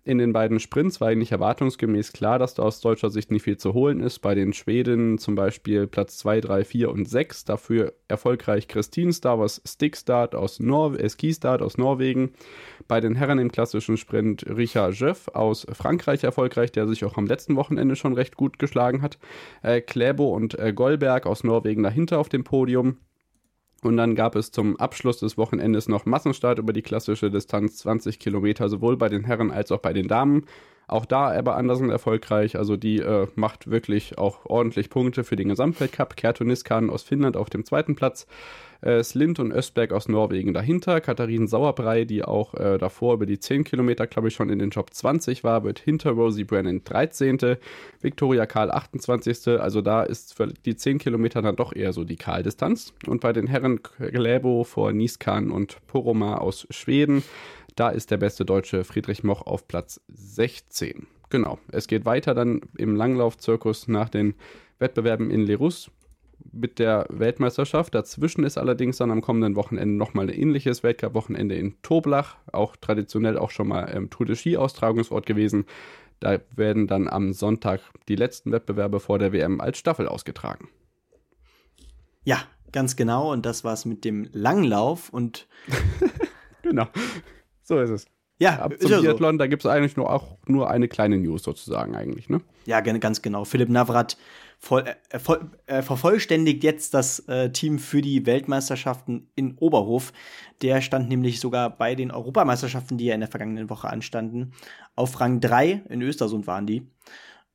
in den beiden Sprints war eigentlich erwartungsgemäß klar, dass da aus deutscher Sicht nicht viel zu holen ist. Bei den Schweden zum Beispiel Platz 2, 3, 4 und 6. Dafür erfolgreich Christine Stavers Stickstart aus, Nor äh, Skistart aus Norwegen. Bei den Herren im klassischen Sprint Richard Jeff aus Frankreich erfolgreich, der sich auch am letzten Wochenende schon recht gut geschlagen hat. Äh, Kläbo und äh, Goldberg aus Norwegen dahinter auf dem Podium. Und dann gab es zum Abschluss des Wochenendes noch Massenstart über die klassische Distanz 20 Kilometer, sowohl bei den Herren als auch bei den Damen. Auch da Ebba Andersen erfolgreich, also die äh, macht wirklich auch ordentlich Punkte für den Gesamtweltcup. Kerto Niskan aus Finnland auf dem zweiten Platz äh, Slint und Östberg aus Norwegen dahinter. Katharin Sauerbrei, die auch äh, davor über die 10 Kilometer, glaube ich, schon in den Top 20 war, wird hinter Rosie Brennan 13. Viktoria Karl 28. Also da ist für die 10 Kilometer dann doch eher so die Karl-Distanz. Und bei den Herren Gläbo vor Niskan und Poroma aus Schweden, da ist der beste Deutsche Friedrich Moch auf Platz 16. Genau, es geht weiter dann im Langlaufzirkus nach den Wettbewerben in Lerus mit der Weltmeisterschaft. Dazwischen ist allerdings dann am kommenden Wochenende nochmal ein ähnliches Weltcup-Wochenende in Toblach, auch traditionell auch schon mal ähm, Tour de Ski-Austragungsort gewesen. Da werden dann am Sonntag die letzten Wettbewerbe vor der WM als Staffel ausgetragen. Ja, ganz genau. Und das war's mit dem Langlauf und genau. So ist es. Ja, Ab zum Biathlon, so. da gibt es eigentlich nur auch nur eine kleine News sozusagen eigentlich, ne? Ja, ganz genau. Philipp Navrat voll, äh, voll, äh, vervollständigt jetzt das äh, Team für die Weltmeisterschaften in Oberhof. Der stand nämlich sogar bei den Europameisterschaften, die ja in der vergangenen Woche anstanden, auf Rang 3, in Östersund waren die.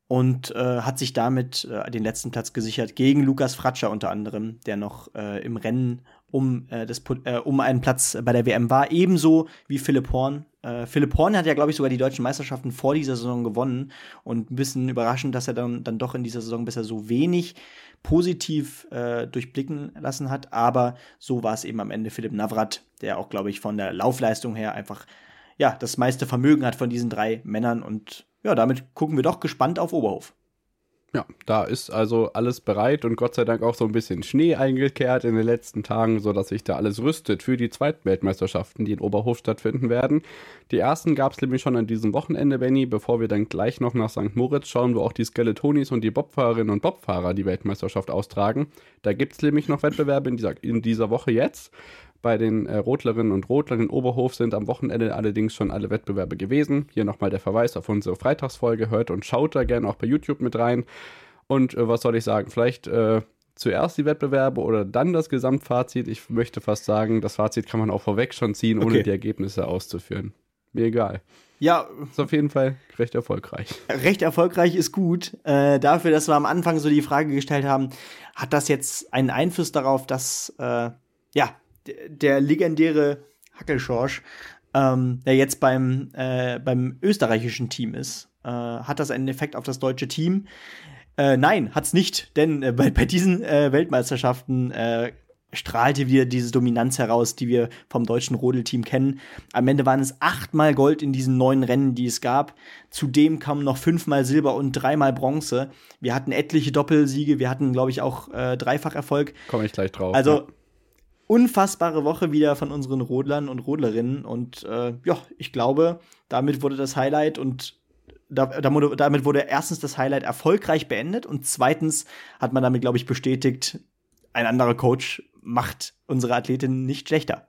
Und äh, hat sich damit äh, den letzten Platz gesichert gegen Lukas Fratscher unter anderem, der noch äh, im Rennen um, äh, das, äh, um einen Platz bei der WM war. Ebenso wie Philipp Horn. Äh, Philipp Horn hat ja, glaube ich, sogar die deutschen Meisterschaften vor dieser Saison gewonnen. Und ein bisschen überraschend, dass er dann, dann doch in dieser Saison bisher so wenig positiv äh, durchblicken lassen hat. Aber so war es eben am Ende Philipp Navrat, der auch, glaube ich, von der Laufleistung her einfach ja, das meiste Vermögen hat von diesen drei Männern. Und ja, damit gucken wir doch gespannt auf Oberhof. Ja, da ist also alles bereit und Gott sei Dank auch so ein bisschen Schnee eingekehrt in den letzten Tagen, sodass sich da alles rüstet für die zweiten Weltmeisterschaften, die in Oberhof stattfinden werden. Die ersten gab es nämlich schon an diesem Wochenende, Benny, bevor wir dann gleich noch nach St. Moritz schauen, wo auch die Skeletonis und die Bobfahrerinnen und Bobfahrer die Weltmeisterschaft austragen. Da gibt es nämlich noch Wettbewerbe in dieser, in dieser Woche jetzt. Bei den äh, Rotlerinnen und Rotlern in Oberhof sind am Wochenende allerdings schon alle Wettbewerbe gewesen. Hier nochmal der Verweis auf unsere Freitagsfolge. Hört und schaut da gerne auch bei YouTube mit rein. Und äh, was soll ich sagen? Vielleicht äh, zuerst die Wettbewerbe oder dann das Gesamtfazit. Ich möchte fast sagen, das Fazit kann man auch vorweg schon ziehen, ohne okay. die Ergebnisse auszuführen. Mir egal. Ja. Ist auf jeden Fall recht erfolgreich. Recht erfolgreich ist gut. Äh, dafür, dass wir am Anfang so die Frage gestellt haben, hat das jetzt einen Einfluss darauf, dass äh, ja, der legendäre Hackelschorsch, ähm, der jetzt beim, äh, beim österreichischen Team ist, äh, hat das einen Effekt auf das deutsche Team? Äh, nein, hat's nicht, denn äh, bei, bei diesen äh, Weltmeisterschaften äh, strahlte wieder diese Dominanz heraus, die wir vom deutschen Rodelteam kennen. Am Ende waren es achtmal Gold in diesen neun Rennen, die es gab. Zudem kamen noch fünfmal Silber und dreimal Bronze. Wir hatten etliche Doppelsiege, wir hatten, glaube ich, auch äh, Dreifacherfolg. Komme ich gleich drauf. Also ja. Unfassbare Woche wieder von unseren Rodlern und Rodlerinnen. Und äh, ja, ich glaube, damit wurde das Highlight und damit wurde erstens das Highlight erfolgreich beendet und zweitens hat man damit, glaube ich, bestätigt, ein anderer Coach macht unsere Athletin nicht schlechter.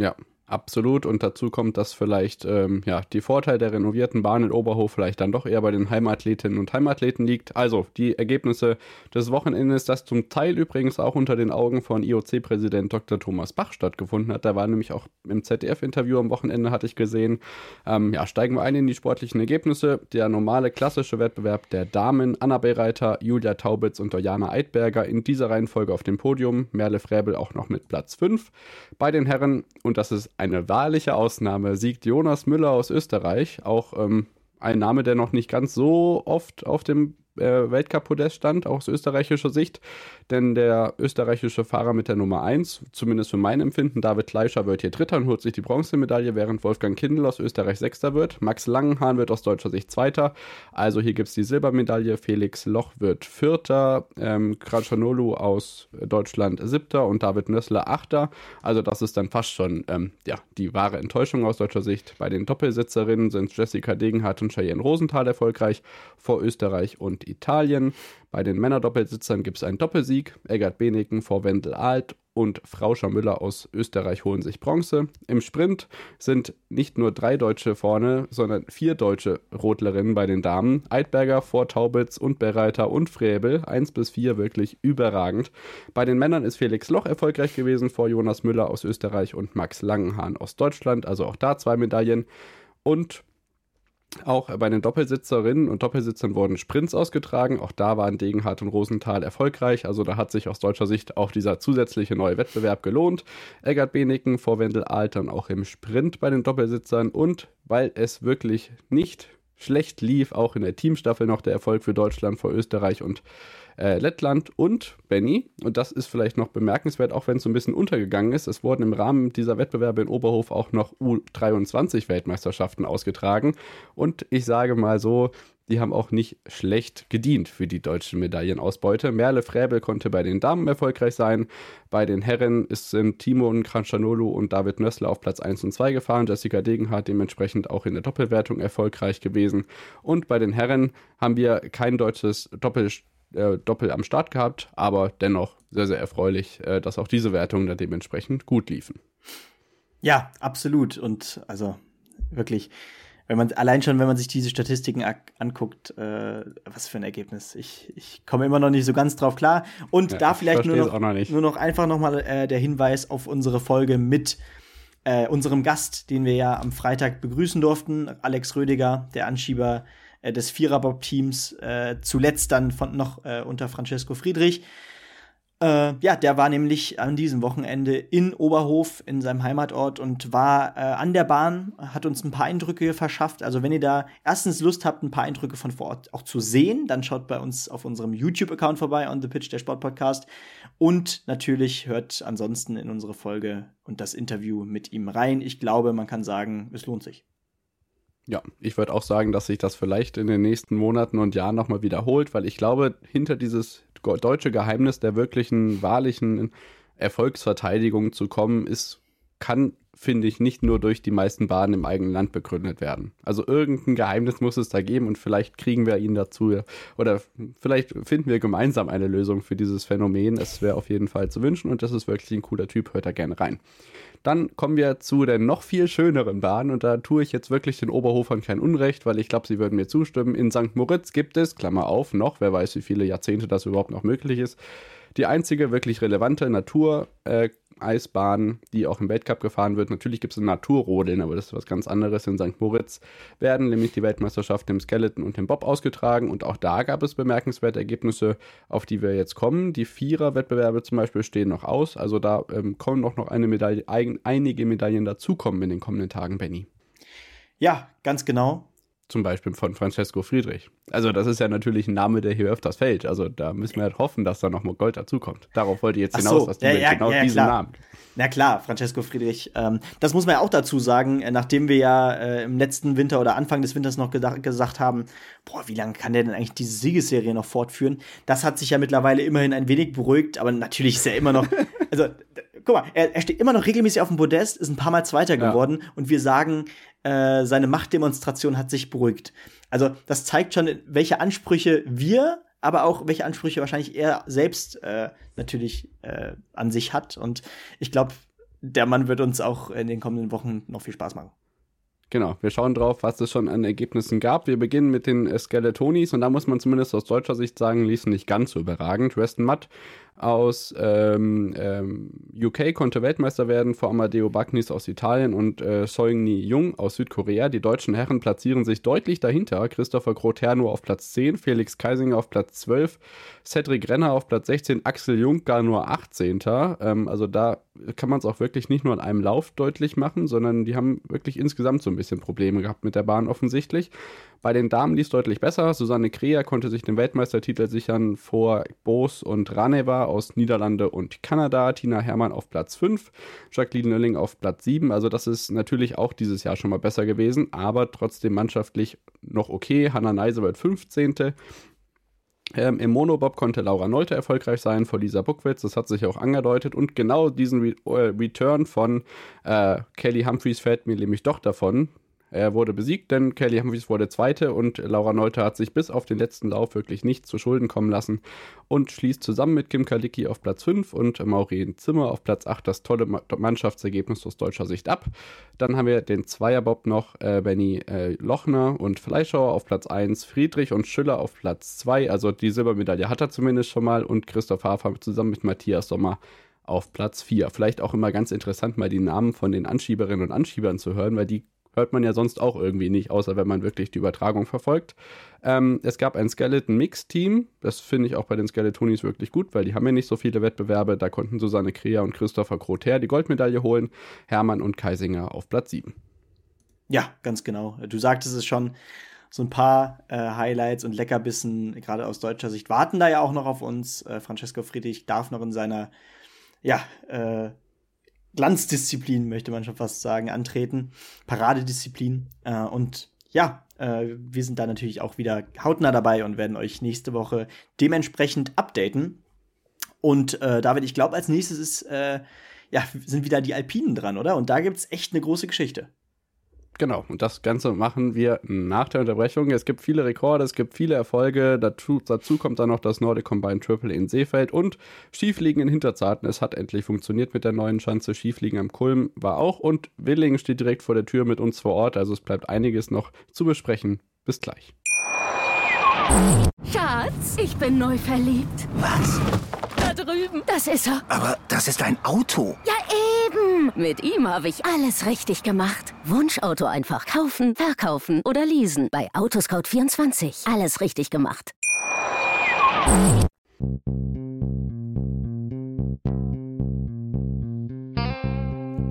Ja, Absolut. Und dazu kommt, dass vielleicht ähm, ja, die Vorteile der renovierten Bahn in Oberhof vielleicht dann doch eher bei den Heimathletinnen und Heimathleten liegt. Also die Ergebnisse des Wochenendes, das zum Teil übrigens auch unter den Augen von IOC-Präsident Dr. Thomas Bach stattgefunden hat. Da war nämlich auch im ZDF-Interview am Wochenende, hatte ich gesehen. Ähm, ja, steigen wir ein in die sportlichen Ergebnisse. Der normale klassische Wettbewerb der Damen, Anna Bereiter, Julia Taubitz und Dojana Eidberger in dieser Reihenfolge auf dem Podium. Merle Fräbel auch noch mit Platz 5. Bei den Herren, und das ist eine wahrliche Ausnahme. Siegt Jonas Müller aus Österreich, auch ähm, ein Name, der noch nicht ganz so oft auf dem äh, Weltcup-Podest stand, aus österreichischer Sicht. Denn der österreichische Fahrer mit der Nummer 1, zumindest für mein Empfinden, David Fleischer, wird hier Dritter und holt sich die Bronzemedaille, während Wolfgang Kindl aus Österreich Sechster wird. Max Langenhahn wird aus deutscher Sicht Zweiter. Also hier gibt es die Silbermedaille. Felix Loch wird Vierter. Ähm, Kratschanolu aus Deutschland Siebter und David Nössler Achter. Also das ist dann fast schon ähm, ja, die wahre Enttäuschung aus deutscher Sicht. Bei den Doppelsitzerinnen sind Jessica Degenhardt und Cheyenne Rosenthal erfolgreich vor Österreich und Italien. Bei den Männerdoppelsitzern gibt es einen Doppelsieg. Eggert Beneken vor Wendel Alt und Frauscher Müller aus Österreich holen sich Bronze. Im Sprint sind nicht nur drei Deutsche vorne, sondern vier deutsche Rodlerinnen bei den Damen. Eidberger vor Taubitz und Bereiter und Fräbel. Eins bis vier wirklich überragend. Bei den Männern ist Felix Loch erfolgreich gewesen vor Jonas Müller aus Österreich und Max Langenhahn aus Deutschland. Also auch da zwei Medaillen. Und auch bei den Doppelsitzerinnen und Doppelsitzern wurden Sprints ausgetragen. Auch da waren Degenhardt und Rosenthal erfolgreich. Also da hat sich aus deutscher Sicht auch dieser zusätzliche neue Wettbewerb gelohnt. Eggert Beneken vor Wendel Altern auch im Sprint bei den Doppelsitzern. Und weil es wirklich nicht schlecht lief, auch in der Teamstaffel noch der Erfolg für Deutschland vor Österreich und äh, Lettland und Benny. Und das ist vielleicht noch bemerkenswert, auch wenn es so ein bisschen untergegangen ist. Es wurden im Rahmen dieser Wettbewerbe in Oberhof auch noch U23-Weltmeisterschaften ausgetragen. Und ich sage mal so, die haben auch nicht schlecht gedient für die deutsche Medaillenausbeute. Merle Fräbel konnte bei den Damen erfolgreich sein. Bei den Herren sind Timon Kranschanolu und David Nössler auf Platz 1 und 2 gefahren. Jessica Degenhardt dementsprechend auch in der Doppelwertung erfolgreich gewesen. Und bei den Herren haben wir kein deutsches Doppel äh, Doppel am Start gehabt, aber dennoch sehr, sehr erfreulich, äh, dass auch diese Wertungen da dementsprechend gut liefen. Ja, absolut. Und also wirklich, wenn man allein schon, wenn man sich diese Statistiken anguckt, äh, was für ein Ergebnis. Ich, ich komme immer noch nicht so ganz drauf klar. Und ja, da vielleicht nur noch, noch nur noch einfach nochmal äh, der Hinweis auf unsere Folge mit äh, unserem Gast, den wir ja am Freitag begrüßen durften, Alex Rödiger, der Anschieber äh, des Viererbob-Teams, äh, zuletzt dann von, noch äh, unter Francesco Friedrich. Äh, ja, der war nämlich an diesem Wochenende in Oberhof in seinem Heimatort und war äh, an der Bahn, hat uns ein paar Eindrücke verschafft. Also wenn ihr da erstens Lust habt, ein paar Eindrücke von vor Ort auch zu sehen, dann schaut bei uns auf unserem YouTube-Account vorbei, on the pitch, der Sportpodcast. Und natürlich hört ansonsten in unsere Folge und das Interview mit ihm rein. Ich glaube, man kann sagen, es lohnt sich. Ja, ich würde auch sagen, dass sich das vielleicht in den nächsten Monaten und Jahren nochmal wiederholt, weil ich glaube, hinter dieses deutsche Geheimnis der wirklichen, wahrlichen Erfolgsverteidigung zu kommen, ist, kann, finde ich, nicht nur durch die meisten Bahnen im eigenen Land begründet werden. Also irgendein Geheimnis muss es da geben und vielleicht kriegen wir ihn dazu oder vielleicht finden wir gemeinsam eine Lösung für dieses Phänomen. Es wäre auf jeden Fall zu wünschen und das ist wirklich ein cooler Typ, hört da gerne rein. Dann kommen wir zu der noch viel schöneren Bahn und da tue ich jetzt wirklich den Oberhofern kein Unrecht, weil ich glaube, sie würden mir zustimmen. In St. Moritz gibt es, Klammer auf, noch, wer weiß, wie viele Jahrzehnte das überhaupt noch möglich ist, die einzige wirklich relevante Natur- äh, Eisbahn, die auch im Weltcup gefahren wird. Natürlich gibt es Naturrodeln, aber das ist was ganz anderes. In St. Moritz werden nämlich die Weltmeisterschaften im Skeleton und im Bob ausgetragen und auch da gab es bemerkenswerte Ergebnisse, auf die wir jetzt kommen. Die Vierer-Wettbewerbe zum Beispiel stehen noch aus, also da ähm, kommen noch, noch eine Medaille, ein, einige Medaillen dazukommen in den kommenden Tagen, Benny. Ja, ganz genau. Zum Beispiel von Francesco Friedrich. Also das ist ja natürlich ein Name, der hier öfters fällt. Also da müssen wir halt hoffen, dass da noch mal Gold dazukommt. Darauf wollte ich jetzt hinaus, so, dass ja, du ja, genau ja, diesen klar. Namen. Na klar, Francesco Friedrich. Ähm, das muss man ja auch dazu sagen, äh, nachdem wir ja äh, im letzten Winter oder Anfang des Winters noch gesagt haben, boah, wie lange kann der denn eigentlich diese Siegesserie noch fortführen? Das hat sich ja mittlerweile immerhin ein wenig beruhigt, aber natürlich ist er immer noch, also guck mal, er, er steht immer noch regelmäßig auf dem Podest, ist ein paar Mal Zweiter Ja. geworden und wir sagen, äh, seine Machtdemonstration hat sich beruhigt. Also das zeigt schon, welche Ansprüche wir, aber auch welche Ansprüche wahrscheinlich er selbst äh, natürlich äh, an sich hat. Und ich glaube, der Mann wird uns auch in den kommenden Wochen noch viel Spaß machen. Genau, wir schauen drauf, was es schon an Ergebnissen gab. Wir beginnen mit den äh, Skeletonis und da muss man zumindest aus deutscher Sicht sagen, ließen nicht ganz so überragend. Weston Matt aus ähm, ähm, UK konnte Weltmeister werden vor Amadeo Bagnis aus Italien und äh, Seung-Ni Jung aus Südkorea. Die deutschen Herren platzieren sich deutlich dahinter. Christopher Groterno auf Platz 10, Felix Keisinger auf Platz 12, Cedric Renner auf Platz 16, Axel Jung gar nur 18. Ähm, also da kann man es auch wirklich nicht nur an einem Lauf deutlich machen, sondern die haben wirklich insgesamt so ein bisschen Probleme gehabt mit der Bahn offensichtlich. Bei den Damen lief es deutlich besser. Susanne Krea konnte sich den Weltmeistertitel sichern vor Boos und Raneva aus Niederlande und Kanada. Tina Hermann auf Platz 5, Jacqueline Nölling auf Platz 7. Also das ist natürlich auch dieses Jahr schon mal besser gewesen, aber trotzdem mannschaftlich noch okay. Hanna Neise wird 15. Ähm, Im Monobob konnte Laura Nolte erfolgreich sein vor Lisa Buckwitz, das hat sich auch angedeutet. Und genau diesen Re äh, Return von äh, Kelly Humphreys fällt mir nämlich doch davon. Er wurde besiegt, denn Kelly Humphreys wurde Zweite und Laura Nolte hat sich bis auf den letzten Lauf wirklich nichts zu Schulden kommen lassen und schließt zusammen mit Kim Kalicki auf Platz 5 und Maureen Zimmer auf Platz 8 das tolle Ma Mannschaftsergebnis aus deutscher Sicht ab. Dann haben wir den Zweierbob noch äh, Benny äh, Lochner und Fleischauer auf Platz 1, Friedrich und Schüller auf Platz 2, also die Silbermedaille hat er zumindest schon mal und Christoph Hafer zusammen mit Matthias Sommer auf Platz 4. Vielleicht auch immer ganz interessant, mal die Namen von den Anschieberinnen und Anschiebern zu hören, weil die hört man ja sonst auch irgendwie nicht, außer wenn man wirklich die Übertragung verfolgt. Ähm, es gab ein Skeleton Mix Team. Das finde ich auch bei den Skeletonis wirklich gut, weil die haben ja nicht so viele Wettbewerbe. Da konnten Susanne Krea und Christopher Groter die Goldmedaille holen. Hermann und Kaisinger auf Platz 7. Ja, ganz genau. Du sagtest es schon. So ein paar äh, Highlights und Leckerbissen, gerade aus deutscher Sicht, warten da ja auch noch auf uns. Äh, Francesco Friedrich darf noch in seiner, ja, äh, Glanzdisziplin, möchte man schon fast sagen, antreten. Paradedisziplin. Äh, und ja, äh, wir sind da natürlich auch wieder hautnah dabei und werden euch nächste Woche dementsprechend updaten. Und äh, David, ich glaube, als nächstes ist, äh, ja, sind wieder die Alpinen dran, oder? Und da gibt's echt eine große Geschichte. Genau, und das Ganze machen wir nach der Unterbrechung. Es gibt viele Rekorde, es gibt viele Erfolge. Dazu, dazu kommt dann noch das Nordic Combined Triple in Seefeld und Schiefliegen in Hinterzarten. Es hat endlich funktioniert mit der neuen Schanze. Schiefliegen am Kulm war auch und Willingen steht direkt vor der Tür mit uns vor Ort. Also es bleibt einiges noch zu besprechen. Bis gleich. Schatz, ich bin neu verliebt. Was? Da drüben. Das ist er. Aber das ist ein Auto. Ja, eben. Mit ihm habe ich alles richtig gemacht. Wunschauto einfach kaufen, verkaufen oder leasen. Bei Autoscout24. Alles richtig gemacht.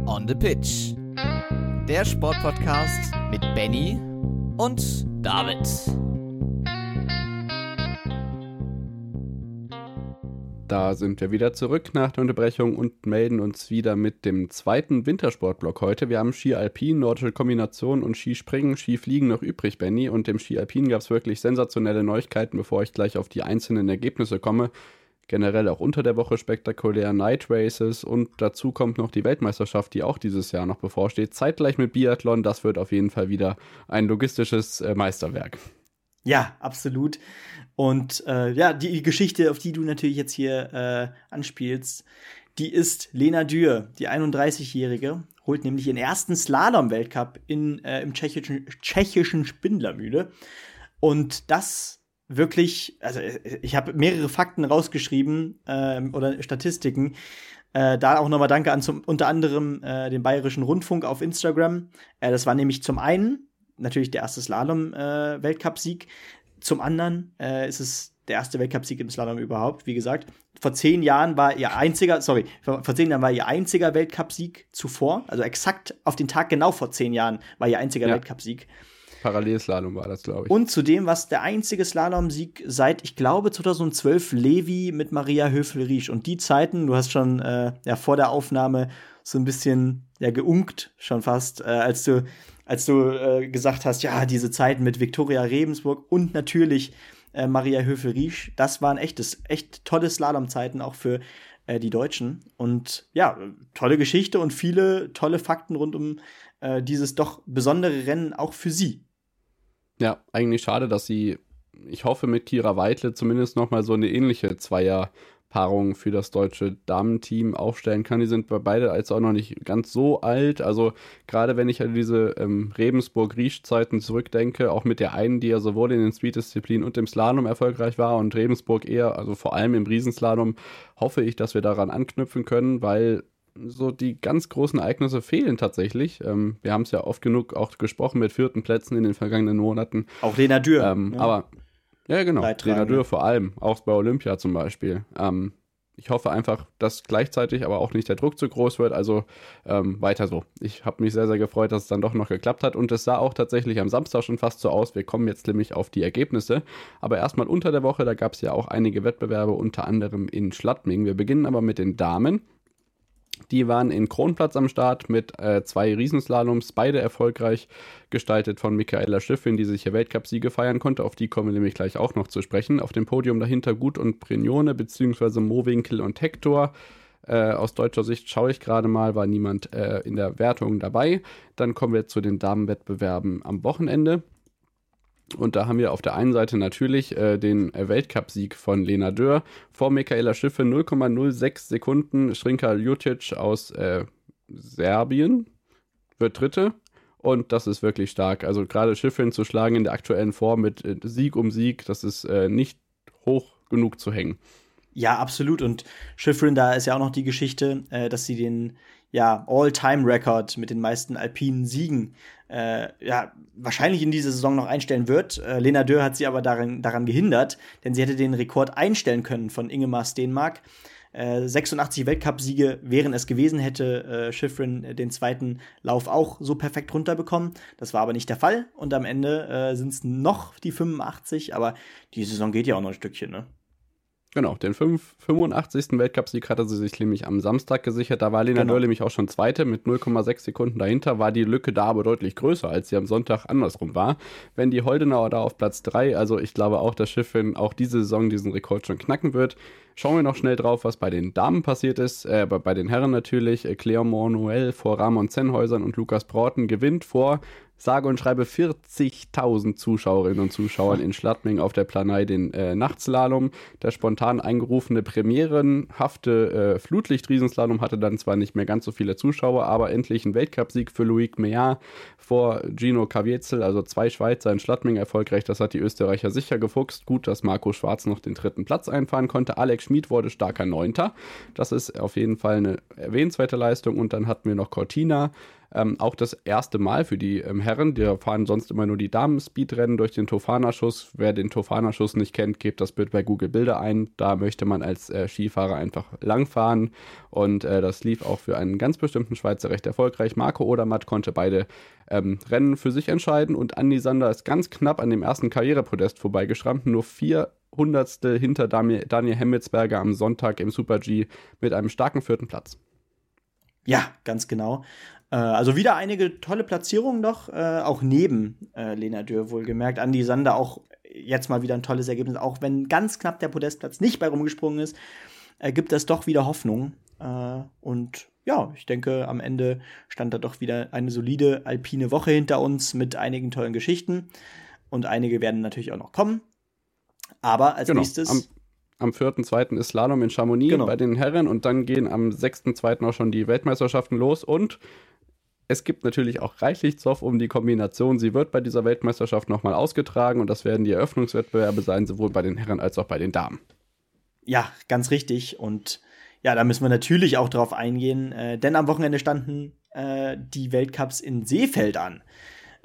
On the Pitch. Der Sportpodcast mit Benny und David. Da sind wir wieder zurück nach der Unterbrechung und melden uns wieder mit dem zweiten Wintersportblock heute. Wir haben Ski Alpin, nordische Kombination und Skispringen, Skifliegen noch übrig, Benny. Und im Ski Alpin gab es wirklich sensationelle Neuigkeiten, bevor ich gleich auf die einzelnen Ergebnisse komme. Generell auch unter der Woche spektakulär Night Races und dazu kommt noch die Weltmeisterschaft, die auch dieses Jahr noch bevorsteht. Zeitgleich mit Biathlon, das wird auf jeden Fall wieder ein logistisches äh, Meisterwerk. Ja, absolut. Und äh, ja, die Geschichte, auf die du natürlich jetzt hier äh, anspielst, die ist Lena Dürr, die 31-Jährige, holt nämlich ihren ersten Slalom-Weltcup äh, im tschechischen, tschechischen Spindlermühle. Und das wirklich, also äh, ich habe mehrere Fakten rausgeschrieben äh, oder Statistiken. Äh, da auch nochmal Danke an zum, unter anderem äh, den Bayerischen Rundfunk auf Instagram. Äh, das war nämlich zum einen natürlich der erste Slalom-Weltcupsieg. Zum anderen äh, ist es der erste Weltcupsieg im Slalom überhaupt, wie gesagt. Vor zehn Jahren war ihr einziger, sorry, vor, zehn Jahren war ihr einziger Weltcupsieg zuvor, also exakt auf den Tag genau vor zehn Jahren war ihr einziger Ja. Weltcupsieg. Parallelslalom war das, glaube ich. Und zudem war es der einzige Slalom-Sieg seit, ich glaube, 2012 Levi mit Maria Höfel-Riesch. Und die Zeiten, du hast schon äh, ja, vor der Aufnahme so ein bisschen ja, geunkt, schon fast, äh, als du, als du äh, gesagt hast, ja, diese Zeiten mit Viktoria Rebensburg und natürlich äh, Maria Höfel-Riesch, das waren echtes, echt tolle Slalom-Zeiten auch für äh, die Deutschen. Und ja, tolle Geschichte und viele tolle Fakten rund um äh, dieses doch besondere Rennen auch für sie. Ja, eigentlich schade, dass sie, ich hoffe, mit Kira Weidle zumindest noch mal so eine ähnliche Zweier- Paarung für das deutsche Damenteam aufstellen kann. Die sind bei beide als auch noch nicht ganz so alt. Also gerade wenn ich an diese ähm, Rebensburg-Riesch-Zeiten zurückdenke, auch mit der einen, die ja sowohl in den Speed-Disziplinen und im Slalom erfolgreich war und Rebensburg eher, also vor allem im Riesenslalom, hoffe ich, dass wir daran anknüpfen können, weil so die ganz großen Ereignisse fehlen tatsächlich. Ähm, wir haben es ja oft genug auch gesprochen mit vierten Plätzen in den vergangenen Monaten. Auch Lena Dürr. Ähm, ja. Aber ja, genau. Dürr vor allem, auch bei Olympia zum Beispiel. Ähm, ich hoffe einfach, dass gleichzeitig aber auch nicht der Druck zu groß wird. Also ähm, weiter so. Ich habe mich sehr, sehr gefreut, dass es dann doch noch geklappt hat. Und es sah auch tatsächlich am Samstag schon fast so aus. Wir kommen jetzt nämlich auf die Ergebnisse. Aber erstmal unter der Woche, da gab es ja auch einige Wettbewerbe, unter anderem in Schladming. Wir beginnen aber mit den Damen. Die waren in Kronplatz am Start mit äh, zwei Riesenslaloms, beide erfolgreich gestaltet von Michaela Schiffin, die sich hier Weltcupsiege feiern konnte. Auf die kommen wir nämlich gleich auch noch zu sprechen. Auf dem Podium dahinter Gut und Brignone bzw. Mowinkel und Hector. Äh, aus deutscher Sicht schaue ich gerade mal, war niemand äh, in der Wertung dabei. Dann kommen wir zu den Damenwettbewerben am Wochenende. Und da haben wir auf der einen Seite natürlich äh, den äh, Weltcupsieg von Lena Dörr vor Michaela Schiffe 0,06 Sekunden. Schrinka Ljutic aus äh, Serbien wird Dritte. Und das ist wirklich stark. Also gerade Schiffin zu schlagen in der aktuellen Form mit äh, Sieg um Sieg, das ist äh, nicht hoch genug zu hängen. Ja, absolut. Und Schiffrin, da ist ja auch noch die Geschichte, dass sie den ja, All-Time-Record mit den meisten alpinen Siegen äh, ja, wahrscheinlich in dieser Saison noch einstellen wird. Äh, Lena Dürr hat sie aber daran, daran gehindert, denn sie hätte den Rekord einstellen können von Ingemar Steenmark. Äh, 86 Weltcupsiege wären es gewesen, hätte äh, Schifrin den zweiten Lauf auch so perfekt runterbekommen. Das war aber nicht der Fall und am Ende äh, sind es noch die 85, aber die Saison geht ja auch noch ein Stückchen, ne? Genau, den 5, 85. Weltcupsieg hatte sie sich nämlich am Samstag gesichert. Da war Lena genau. Dörr nämlich auch schon Zweite mit 0,6 Sekunden dahinter. War die Lücke da aber deutlich größer, als sie am Sonntag andersrum war. Wenn die Holdenauer da auf Platz 3, also ich glaube auch, dass Schiffin auch diese Saison diesen Rekord schon knacken wird. Schauen wir noch schnell drauf, was bei den Damen passiert ist. Äh, bei den Herren natürlich. Äh, Clermont Noël vor Ramon Zenhäusern und Lukas Broughton gewinnt vor sage und schreibe 40.000 Zuschauerinnen und Zuschauern in Schladming auf der Planei den äh, Nachtslalom. Der spontan eingerufene premierenhafte äh, Flutlicht-Riesenslalom hatte dann zwar nicht mehr ganz so viele Zuschauer, aber endlich ein Weltcupsieg für Loic Meillard vor Gino Caviezel, also zwei Schweizer in Schladming erfolgreich. Das hat die Österreicher sicher gefuchst. Gut, dass Marco Schwarz noch den dritten Platz einfahren konnte. Alex Schmid wurde starker Neunter. Das ist auf jeden Fall eine erwähnenswerte Leistung. Und dann hatten wir noch Cortina ähm, auch das erste Mal für die ähm, Herren. Die fahren sonst immer nur die Damen-Speedrennen durch den Tofana-Schuss. Wer den Tofana-Schuss nicht kennt, gebt das Bild bei Google Bilder ein. Da möchte man als äh, Skifahrer einfach langfahren. Und äh, das lief auch für einen ganz bestimmten Schweizer recht erfolgreich. Marco Odermatt konnte beide ähm, Rennen für sich entscheiden. Und Andi Sander ist ganz knapp an dem ersten Karrierepodest vorbeigeschrammt. Nur vier Hundertstel hinter Daniel, Daniel Hemmetsberger am Sonntag im Super G mit einem starken vierten Platz. Ja, ganz genau. Äh, also wieder einige tolle Platzierungen noch, äh, auch neben äh, Lena Dürr wohlgemerkt. Andi Sander auch jetzt mal wieder ein tolles Ergebnis, auch wenn ganz knapp der Podestplatz nicht bei rumgesprungen ist, äh, gibt das doch wieder Hoffnung. Äh, und ja, ich denke, am Ende stand da doch wieder eine solide alpine Woche hinter uns mit einigen tollen Geschichten. Und einige werden natürlich auch noch kommen. Aber als genau. nächstes. Am am 4.2. ist Slalom in Chamonix genau. bei den Herren und dann gehen am 6.2. auch schon die Weltmeisterschaften los und es gibt natürlich auch reichlich Zoff um die Kombination. Sie wird bei dieser Weltmeisterschaft nochmal ausgetragen und das werden die Eröffnungswettbewerbe sein, sowohl bei den Herren als auch bei den Damen. Ja, ganz richtig. Und ja, da müssen wir natürlich auch drauf eingehen, äh, denn am Wochenende standen äh, die Weltcups in Seefeld an.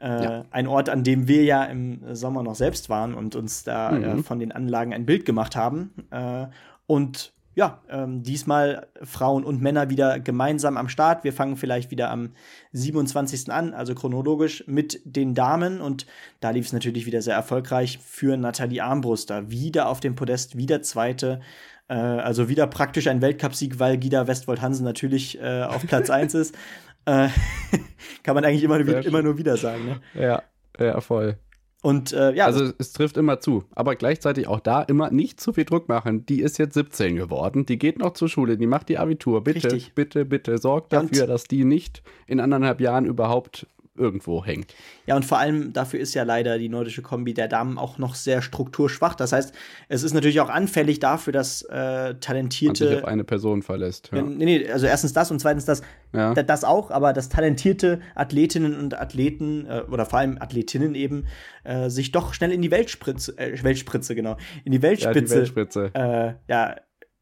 Äh, ja. Ein Ort, an dem wir ja im Sommer noch selbst waren und uns da äh, mhm. von den Anlagen ein Bild gemacht haben. Äh, und ja, ähm, diesmal Frauen und Männer wieder gemeinsam am Start. Wir fangen vielleicht wieder am 27. an, also chronologisch mit den Damen. Und da lief es natürlich wieder sehr erfolgreich für Nathalie Armbruster. Wieder auf dem Podest, wieder Zweite. Äh, also wieder praktisch ein Weltcupsieg, weil Gida Westwold Hansen natürlich äh, auf Platz 1 ist. Äh, kann man eigentlich immer, immer nur wieder sagen. Ne? Ja, ja, voll. Und äh, ja. Also es trifft immer zu. Aber gleichzeitig auch da immer nicht zu viel Druck machen. Die ist jetzt 17 geworden. Die geht noch zur Schule. Die macht die Abitur. Bitte, Richtig. bitte, bitte. Sorgt dafür, dass die nicht in anderthalb Jahren überhaupt irgendwo hängt. Ja, und vor allem dafür ist ja leider die nordische Kombi der Damen auch noch sehr strukturschwach. Das heißt, es ist natürlich auch anfällig dafür, dass äh, talentierte. Man sich auf eine Person verlässt. Ja. Nee, nee, also erstens das und zweitens das, ja. das auch, aber dass talentierte Athletinnen und Athleten äh, oder vor allem Athletinnen eben äh, sich doch schnell in die Weltspritze, äh, Weltspritze, genau, in die Weltspitze, ja, die Weltspitze. Äh, ja,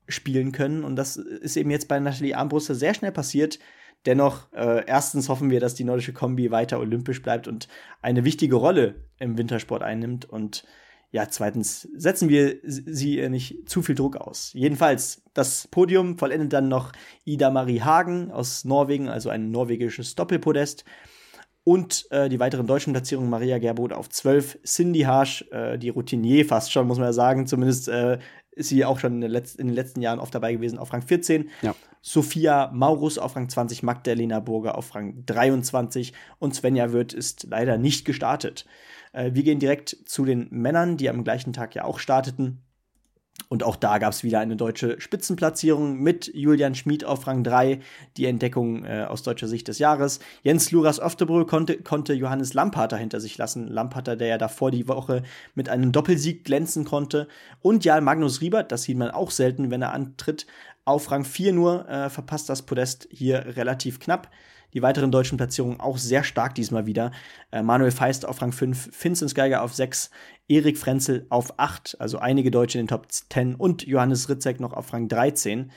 spielen können. Und das ist eben jetzt bei Nathalie Armbruster sehr schnell passiert. Dennoch, äh, erstens hoffen wir, dass die nordische Kombi weiter olympisch bleibt und eine wichtige Rolle im Wintersport einnimmt. Und ja, zweitens setzen wir sie nicht zu viel Druck aus. Jedenfalls, das Podium vollendet dann noch Ida Marie Hagen aus Norwegen, also ein norwegisches Doppelpodest. Und äh, die weiteren deutschen Platzierungen Maria Gerbot auf 12, Cindy Harsch, äh, die Routinier fast schon, muss man ja sagen. Zumindest äh, ist sie auch schon in, in, den letzten Jahren oft dabei gewesen, auf Rang 14. Ja. Sophia Maurus auf Rang 20, Magdalena Burger auf Rang 23 und Svenja Wirth ist leider nicht gestartet. Äh, wir gehen direkt zu den Männern, die am gleichen Tag ja auch starteten. Und auch da gab es wieder eine deutsche Spitzenplatzierung mit Julian Schmid auf Rang 3, die Entdeckung äh, aus deutscher Sicht des Jahres. Jens Luras Oftebrö konnte, konnte Johannes Lampater hinter sich lassen. Lampater, der ja davor die Woche mit einem Doppelsieg glänzen konnte. Und ja, Magnus Riebert, das sieht man auch selten, wenn er antritt, auf Rang 4 nur, äh, verpasst das Podest hier relativ knapp. Die weiteren deutschen Platzierungen auch sehr stark diesmal wieder. Äh, Manuel Feist auf Rang 5, Vincent Geiger auf 6, Erik Frenzel auf 8, also einige Deutsche in den Top 10 und Johannes Ritzek noch auf Rang 13.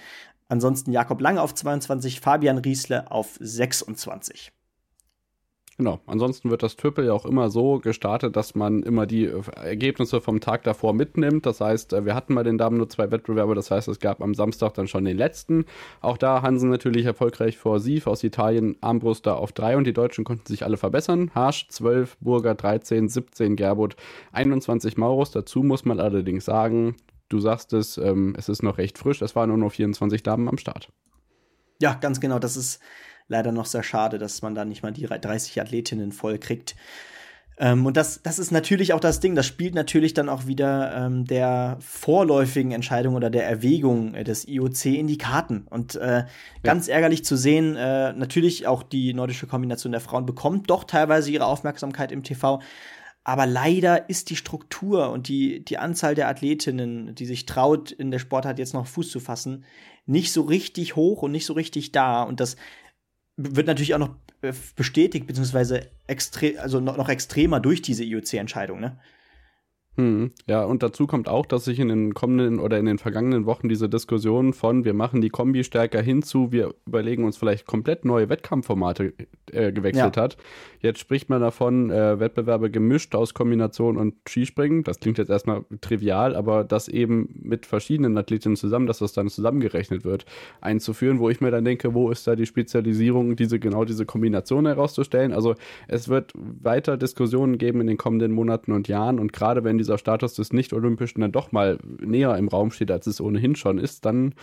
Ansonsten Jakob Lange auf 22, Fabian Riesle auf 26. Genau. Ansonsten wird das Triple ja auch immer so gestartet, dass man immer die äh, Ergebnisse vom Tag davor mitnimmt. Das heißt, äh, wir hatten bei den Damen nur zwei Wettbewerbe. Das heißt, es gab am Samstag dann schon den letzten. Auch da Hansen natürlich erfolgreich vor Sief aus Italien, Armbruster auf drei und die Deutschen konnten sich alle verbessern. Harsch 12, Burger 13, 17 Gerbut, 21 Maurus. Dazu muss man allerdings sagen, du sagst es, ähm, es ist noch recht frisch. Es waren nur noch 24 Damen am Start. Ja, ganz genau. Das ist leider noch sehr schade, dass man da nicht mal die 30 Athletinnen voll kriegt. Ähm, und das, das ist natürlich auch das Ding, das spielt natürlich dann auch wieder ähm, der vorläufigen Entscheidung oder der Erwägung äh, des IOC in die Karten. Und äh, ganz ja. ärgerlich zu sehen, äh, natürlich auch die nordische Kombination der Frauen bekommt doch teilweise ihre Aufmerksamkeit im TV. Aber leider ist die Struktur und die, die Anzahl der Athletinnen, die sich traut, in der Sportart jetzt noch Fuß zu fassen, nicht so richtig hoch und nicht so richtig da. Und das wird natürlich auch noch äh, bestätigt, beziehungsweise extre also noch, noch extremer durch diese IOC-Entscheidung, ne? Hm, ja, und dazu kommt auch, dass sich in den kommenden oder in den vergangenen Wochen diese Diskussion von wir machen die Kombi stärker hinzu, wir überlegen uns vielleicht komplett neue Wettkampfformate äh, gewechselt ja. hat. Jetzt spricht man davon, äh, Wettbewerbe gemischt aus Kombination und Skispringen. Das klingt jetzt erstmal trivial, aber das eben mit verschiedenen Athletinnen zusammen, dass das dann zusammengerechnet wird, einzuführen, wo ich mir dann denke, wo ist da die Spezialisierung, diese genau diese Kombination herauszustellen? Also es wird weiter Diskussionen geben in den kommenden Monaten und Jahren und gerade wenn diese dieser Status des Nicht-Olympischen dann doch mal näher im Raum steht, als es ohnehin schon ist, dann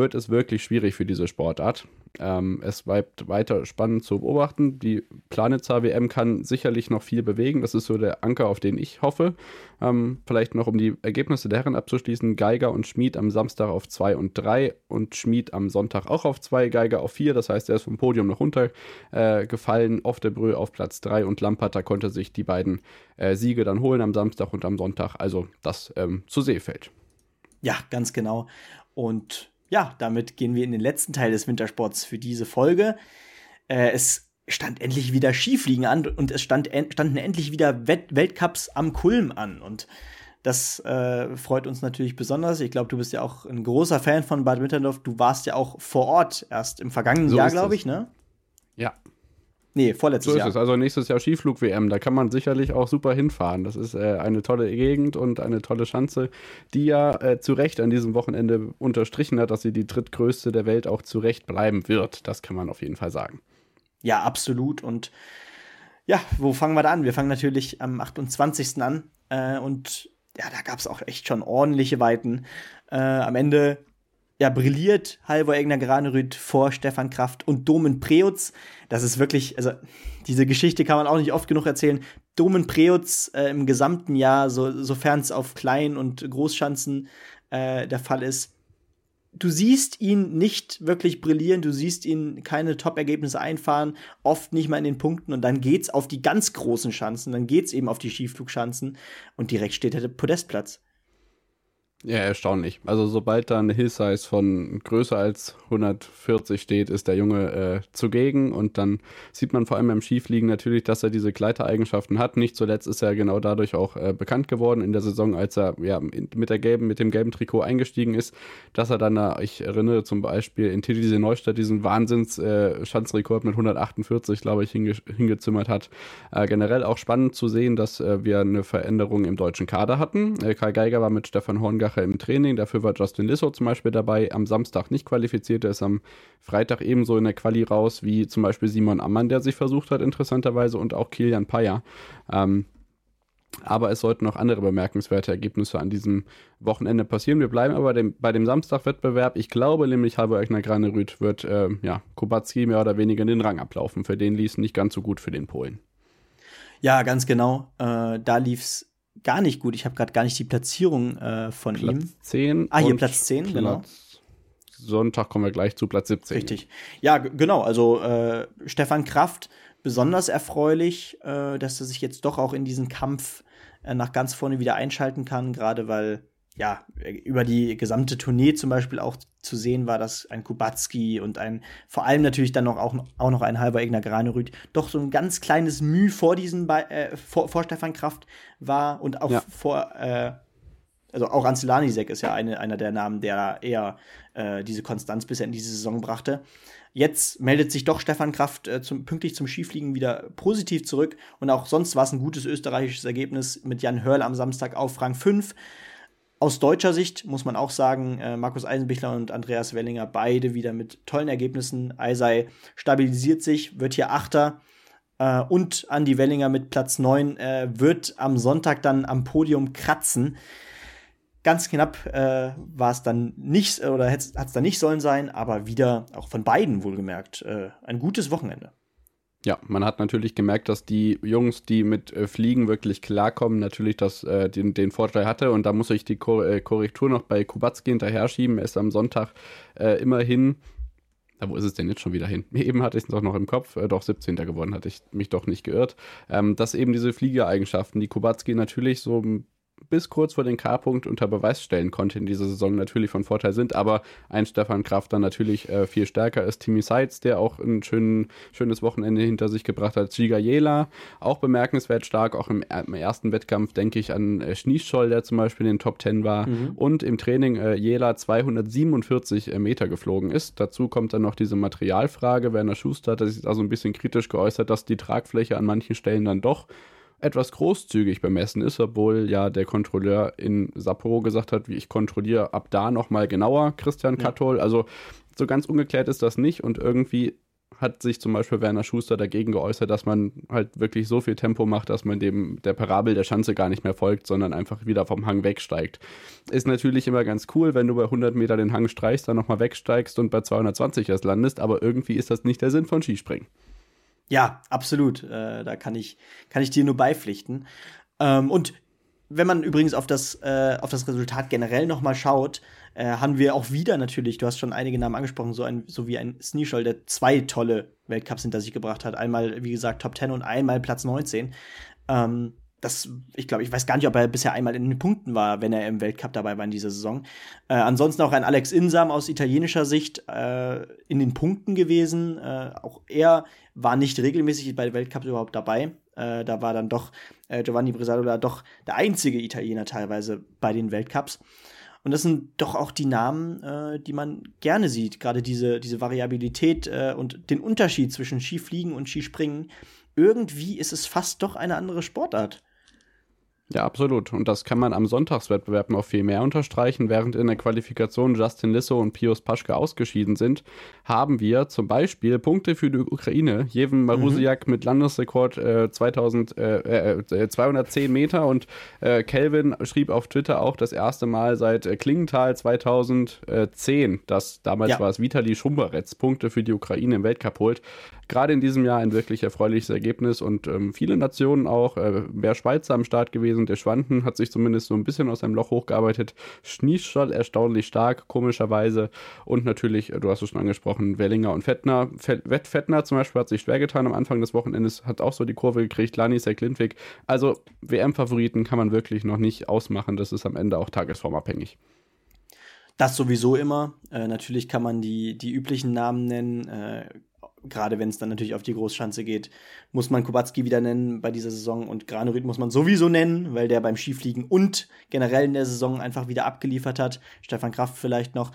wird es wirklich schwierig für diese Sportart. Ähm, es bleibt weiter spannend zu beobachten. Die Planitzer WM kann sicherlich noch viel bewegen. Das ist so der Anker, auf den ich hoffe. Ähm, vielleicht noch, um die Ergebnisse der Herren abzuschließen. Geiger und Schmid am Samstag auf 2 und 3 und Schmid am Sonntag auch auf 2, Geiger auf 4. Das heißt, er ist vom Podium noch runtergefallen. Äh, Brühe auf Platz 3 und Lamperter konnte sich die beiden äh, Siege dann holen am Samstag und am Sonntag. Also das ähm, zu Seefeld. Ja, ganz genau. Und ja, damit gehen wir in den letzten Teil des Wintersports für diese Folge. Äh, es stand endlich wieder Skifliegen an und es stand, standen endlich wieder Welt Weltcups am Kulm an. Und das äh, freut uns natürlich besonders. Ich glaube, du bist ja auch ein großer Fan von Bad Winterndorf. Du warst ja auch vor Ort erst im vergangenen so Jahr, glaube ich, ne? Ja. Nee, vorletztes so Jahr. ist es. Also nächstes Jahr Skiflug-WM. Da kann man sicherlich auch super hinfahren. Das ist äh, eine tolle Gegend und eine tolle Schanze, die ja äh, zu Recht an diesem Wochenende unterstrichen hat, dass sie die drittgrößte der Welt auch zu Recht bleiben wird. Das kann man auf jeden Fall sagen. Ja, absolut. Und ja, wo fangen wir da an? Wir fangen natürlich am 28. an. Äh, und ja, da gab es auch echt schon ordentliche Weiten. Äh, am Ende ja, brilliert Halvor Egner Granerüth vor Stefan Kraft und Domen Preutz. Das ist wirklich, also diese Geschichte kann man auch nicht oft genug erzählen. Domen Preutz äh, im gesamten Jahr, so, sofern es auf Klein- und Großschanzen äh, der Fall ist, du siehst ihn nicht wirklich brillieren, du siehst ihn keine Top-Ergebnisse einfahren, oft nicht mal in den Punkten und dann geht's auf die ganz großen Schanzen, dann geht's eben auf die Skiflugschanzen und direkt steht er der Podestplatz. Ja, erstaunlich. Also sobald da eine Hill-Size von größer als 140 steht, ist der Junge äh, zugegen und dann sieht man vor allem beim Skifliegen natürlich, dass er diese Gleitereigenschaften hat. Nicht zuletzt ist er genau dadurch auch äh, bekannt geworden in der Saison, als er ja mit der gelben, mit dem gelben Trikot eingestiegen ist, dass er dann, äh, ich erinnere zum Beispiel in Titisee Neustadt diesen Wahnsinns-Schanzrekord äh, mit 148, glaube ich, hinge hingezimmert hat. Äh, generell auch spannend zu sehen, dass äh, wir eine Veränderung im deutschen Kader hatten. Karl Geiger war mit Stefan Horngar Sache im Training. Dafür war Justin Lissow zum Beispiel dabei. Am Samstag nicht qualifiziert. Er ist am Freitag ebenso in der Quali raus wie zum Beispiel Simon Ammann, der sich versucht hat, interessanterweise, und auch Kilian Payer. Ähm, aber es sollten noch andere bemerkenswerte Ergebnisse an diesem Wochenende passieren. Wir bleiben aber dem, bei dem Samstagwettbewerb. Ich glaube nämlich, Halvor Egner Granerüth wird äh, ja, Kubacki mehr oder weniger in den Rang ablaufen. Für den lief es nicht ganz so gut für den Polen. Ja, ganz genau. Äh, da lief es gar nicht gut. Ich habe gerade gar nicht die Platzierung äh, von Platz ihm. 10. Ah, hier Platz 10, Platz genau. Sonntag kommen wir gleich zu Platz 17. Richtig. Ja, genau. Also äh, Stefan Kraft, besonders erfreulich, äh, dass er sich jetzt doch auch in diesen Kampf äh, nach ganz vorne wieder einschalten kann, gerade weil ja, über die gesamte Tournee zum Beispiel auch zu sehen war, dass ein Kubacki und ein, vor allem natürlich dann noch auch, auch noch ein halber Egner Granerüth doch so ein ganz kleines Mühe vor diesen, äh, vor, vor Stefan Kraft war und auch ja. vor, äh, also auch Anzelanisek ist ja eine, einer der Namen, der eher äh, diese Konstanz bisher in diese Saison brachte. Jetzt meldet sich doch Stefan Kraft äh, zum, pünktlich zum Skifliegen wieder positiv zurück und auch sonst war es ein gutes österreichisches Ergebnis mit Jan Hörl am Samstag auf Rang 5 aus deutscher Sicht muss man auch sagen, äh, Markus Eisenbichler und Andreas Wellinger beide wieder mit tollen Ergebnissen. Eisei stabilisiert sich, wird hier Achter. Äh, und Andy Wellinger mit Platz 9 äh, wird am Sonntag dann am Podium kratzen. Ganz knapp äh, war es dann nicht, oder hat es dann nicht sollen sein, aber wieder auch von beiden wohlgemerkt äh, ein gutes Wochenende. Ja, man hat natürlich gemerkt, dass die Jungs, die mit äh, Fliegen wirklich klarkommen, natürlich das, äh, den, den Vorteil hatte. Und da muss ich die Ko äh, Korrektur noch bei Kubacki hinterher schieben. Er ist am Sonntag äh, immerhin na, wo ist es denn jetzt schon wieder hin? Eben hatte ich es doch noch im Kopf, äh, doch 17. geworden, hatte ich mich doch nicht geirrt. Ähm, dass eben diese Fliegereigenschaften, die Kubacki natürlich so bis kurz vor den K-Punkt unter Beweis stellen konnte in dieser Saison, natürlich von Vorteil sind, aber ein Stefan Kraft dann natürlich äh, viel stärker ist. Timmy Seitz, der auch ein schön, schönes Wochenende hinter sich gebracht hat. Giga Jela, auch bemerkenswert stark, auch im, im ersten Wettkampf denke ich an äh, Schniescholl, der zum Beispiel in den Top 10 war mhm. und im Training äh, Jela 247 äh, Meter geflogen ist. Dazu kommt dann noch diese Materialfrage. Werner Schuster hat sich da so ein bisschen kritisch geäußert, dass die Tragfläche an manchen Stellen dann doch etwas großzügig bemessen ist, obwohl ja der Kontrolleur in Sapporo gesagt hat, wie ich kontrolliere ab da nochmal genauer, Christian ja. Kattol. Also so ganz ungeklärt ist das nicht und irgendwie hat sich zum Beispiel Werner Schuster dagegen geäußert, dass man halt wirklich so viel Tempo macht, dass man dem der Parabel der Schanze gar nicht mehr folgt, sondern einfach wieder vom Hang wegsteigt. Ist natürlich immer ganz cool, wenn du bei 100 Meter den Hang streichst, dann nochmal wegsteigst und bei 220 erst landest, aber irgendwie ist das nicht der Sinn von Skispringen. Ja, absolut. Äh, da kann ich, kann ich dir nur beipflichten. Ähm, und wenn man übrigens auf das, äh, auf das Resultat generell noch mal schaut, äh, haben wir auch wieder natürlich, du hast schon einige Namen angesprochen, so, ein, so wie ein Sneeshol, der zwei tolle Weltcups hinter sich gebracht hat. Einmal, wie gesagt, Top 10 und einmal Platz 19. Ähm, das, ich glaube, ich weiß gar nicht, ob er bisher einmal in den Punkten war, wenn er im Weltcup dabei war in dieser Saison. Äh, ansonsten auch ein Alex Insam aus italienischer Sicht äh, in den Punkten gewesen. Äh, auch er war nicht regelmäßig bei Weltcups überhaupt dabei. Äh, da war dann doch äh, Giovanni Bresadola doch der einzige Italiener teilweise bei den Weltcups. Und das sind doch auch die Namen, äh, die man gerne sieht. Gerade diese, diese Variabilität äh, und den Unterschied zwischen Skifliegen und Skispringen. Irgendwie ist es fast doch eine andere Sportart. Ja, absolut. Und das kann man am Sonntagswettbewerb noch viel mehr unterstreichen. Während in der Qualifikation Justin Lissow und Pius Paschke ausgeschieden sind, haben wir zum Beispiel Punkte für die Ukraine. Jeven Marusiak mhm. mit Landesrekord äh, 2000, äh, äh, 210 Meter und äh, Kelvin schrieb auf Twitter auch das erste Mal seit äh, Klingenthal 2010, dass damals ja. war es Vitali Schumberetz, Punkte für die Ukraine im Weltcup holt gerade in diesem Jahr ein wirklich erfreuliches Ergebnis und ähm, viele Nationen auch, äh, mehr Schweizer am Start gewesen. Der Schwanden hat sich zumindest so ein bisschen aus seinem Loch hochgearbeitet. Schnießstadt erstaunlich stark, komischerweise. Und natürlich, äh, du hast es schon angesprochen, Wellinger und Fettner. Wett Fettner zum Beispiel hat sich schwer getan am Anfang des Wochenendes, hat auch so die Kurve gekriegt. Lani Lindwig. Also WM-Favoriten kann man wirklich noch nicht ausmachen. Das ist am Ende auch tagesformabhängig. Das sowieso immer. Äh, natürlich kann man die, die üblichen Namen nennen. Äh, gerade wenn es dann natürlich auf die Großschanze geht, muss man Kubacki wieder nennen bei dieser Saison und Granurit muss man sowieso nennen, weil der beim Skifliegen und generell in der Saison einfach wieder abgeliefert hat. Stefan Kraft vielleicht noch.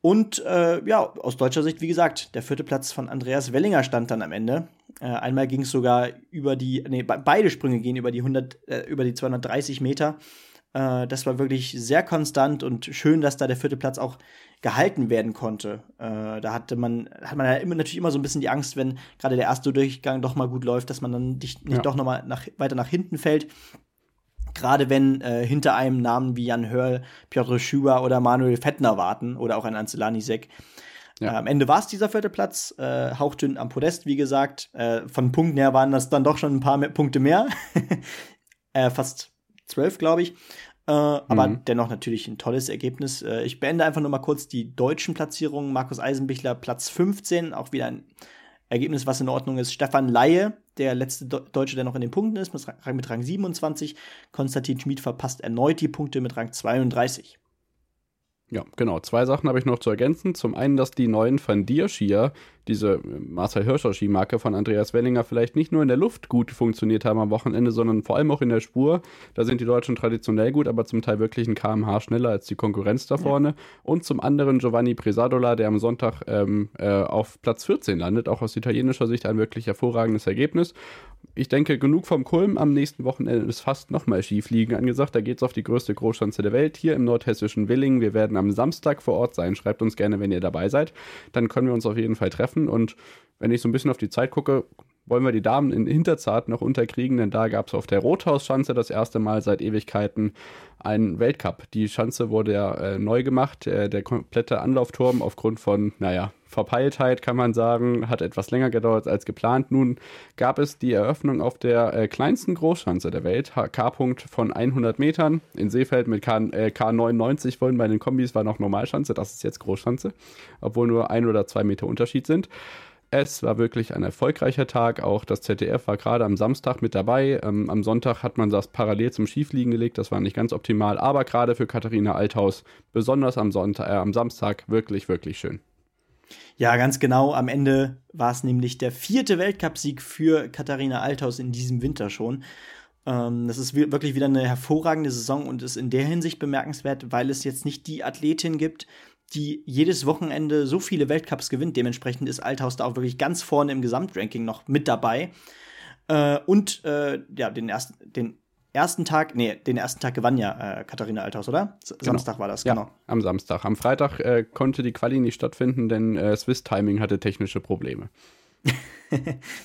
Und äh, ja, aus deutscher Sicht, wie gesagt, der vierte Platz von Andreas Wellinger stand dann am Ende. Äh, einmal ging es sogar über die, nee, beide Sprünge gehen über die 100, äh, über die 230 Meter. Äh, das war wirklich sehr konstant und schön, dass da der vierte Platz auch gehalten werden konnte. Äh, da hatte man, hat man ja immer, natürlich immer so ein bisschen die Angst, wenn gerade der erste Durchgang doch mal gut läuft, dass man dann nicht, nicht ja. doch noch mal nach, weiter nach hinten fällt. Gerade wenn äh, hinter einem Namen wie Jan Hörl, Piotr Schuber oder Manuel Fettner warten oder auch ein Ancelani Sek. Ja. Äh, am Ende war es dieser vierte Platz, äh, hauchdünn am Podest, wie gesagt. Äh, von Punkten her waren das dann doch schon ein paar mehr Punkte mehr. äh, fast zwölf, glaube ich. Äh, aber mhm. dennoch natürlich ein tolles Ergebnis. Äh, ich beende einfach nur mal kurz die deutschen Platzierungen. Markus Eisenbichler Platz 15, auch wieder ein Ergebnis, was in Ordnung ist. Stefan Laie, der letzte Deutsche, der noch in den Punkten ist, mit Rang 27. Konstantin Schmid verpasst erneut die Punkte mit Rang 32. Ja, genau. Zwei Sachen habe ich noch zu ergänzen. Zum einen, dass die neuen Van Dier Skier, diese Marcel Hirscher Skimarke von Andreas Wellinger, vielleicht nicht nur in der Luft gut funktioniert haben am Wochenende, sondern vor allem auch in der Spur. Da sind die Deutschen traditionell gut, aber zum Teil wirklich ein kmh schneller als die Konkurrenz da vorne. Ja. Und zum anderen Giovanni Presadola, der am Sonntag ähm, äh, auf Platz 14 landet, auch aus italienischer Sicht ein wirklich hervorragendes Ergebnis ich denke, genug vom Kulm. Am nächsten Wochenende ist fast nochmal Skifliegen angesagt. Da geht es auf die größte Großschanze der Welt hier im nordhessischen Willingen. Wir werden am Samstag vor Ort sein. Schreibt uns gerne, wenn ihr dabei seid. Dann können wir uns auf jeden Fall treffen. Und wenn ich so ein bisschen auf die Zeit gucke, wollen wir die Damen in Hinterzart noch unterkriegen, denn da gab es auf der Rothausschanze das erste Mal seit Ewigkeiten einen Weltcup. Die Schanze wurde ja äh, neu gemacht. Äh, der komplette Anlaufturm aufgrund von, naja, Verpeiltheit kann man sagen, hat etwas länger gedauert als geplant. Nun gab es die Eröffnung auf der äh, kleinsten Großschanze der Welt, K-Punkt von 100 Metern. In Seefeld mit K, äh, K99 vorhin bei den Kombis war noch Normalschanze, das ist jetzt Großschanze, obwohl nur ein oder zwei Meter Unterschied sind. Es war wirklich ein erfolgreicher Tag. Auch das ZDF war gerade am Samstag mit dabei. Ähm, am Sonntag hat man das parallel zum Schiefliegen gelegt. Das war nicht ganz optimal, aber gerade für Katharina Althaus, besonders am, Sonntag, äh, am Samstag, wirklich, wirklich schön. Ja, ganz genau. Am Ende war es nämlich der vierte Weltcupsieg für Katharina Althaus in diesem Winter schon. Ähm, das ist wirklich wieder eine hervorragende Saison und ist in der Hinsicht bemerkenswert, weil es jetzt nicht die Athletin gibt, die jedes Wochenende so viele Weltcups gewinnt. Dementsprechend ist Althaus da auch wirklich ganz vorne im Gesamtranking noch mit dabei. Äh, und äh, ja, den ersten, den ersten Tag, nee, den ersten Tag gewann ja äh, Katharina Althaus, oder? S genau. Samstag war das, genau. Ja, am Samstag. Am Freitag äh, konnte die Quali nicht stattfinden, denn äh, Swiss Timing hatte technische Probleme.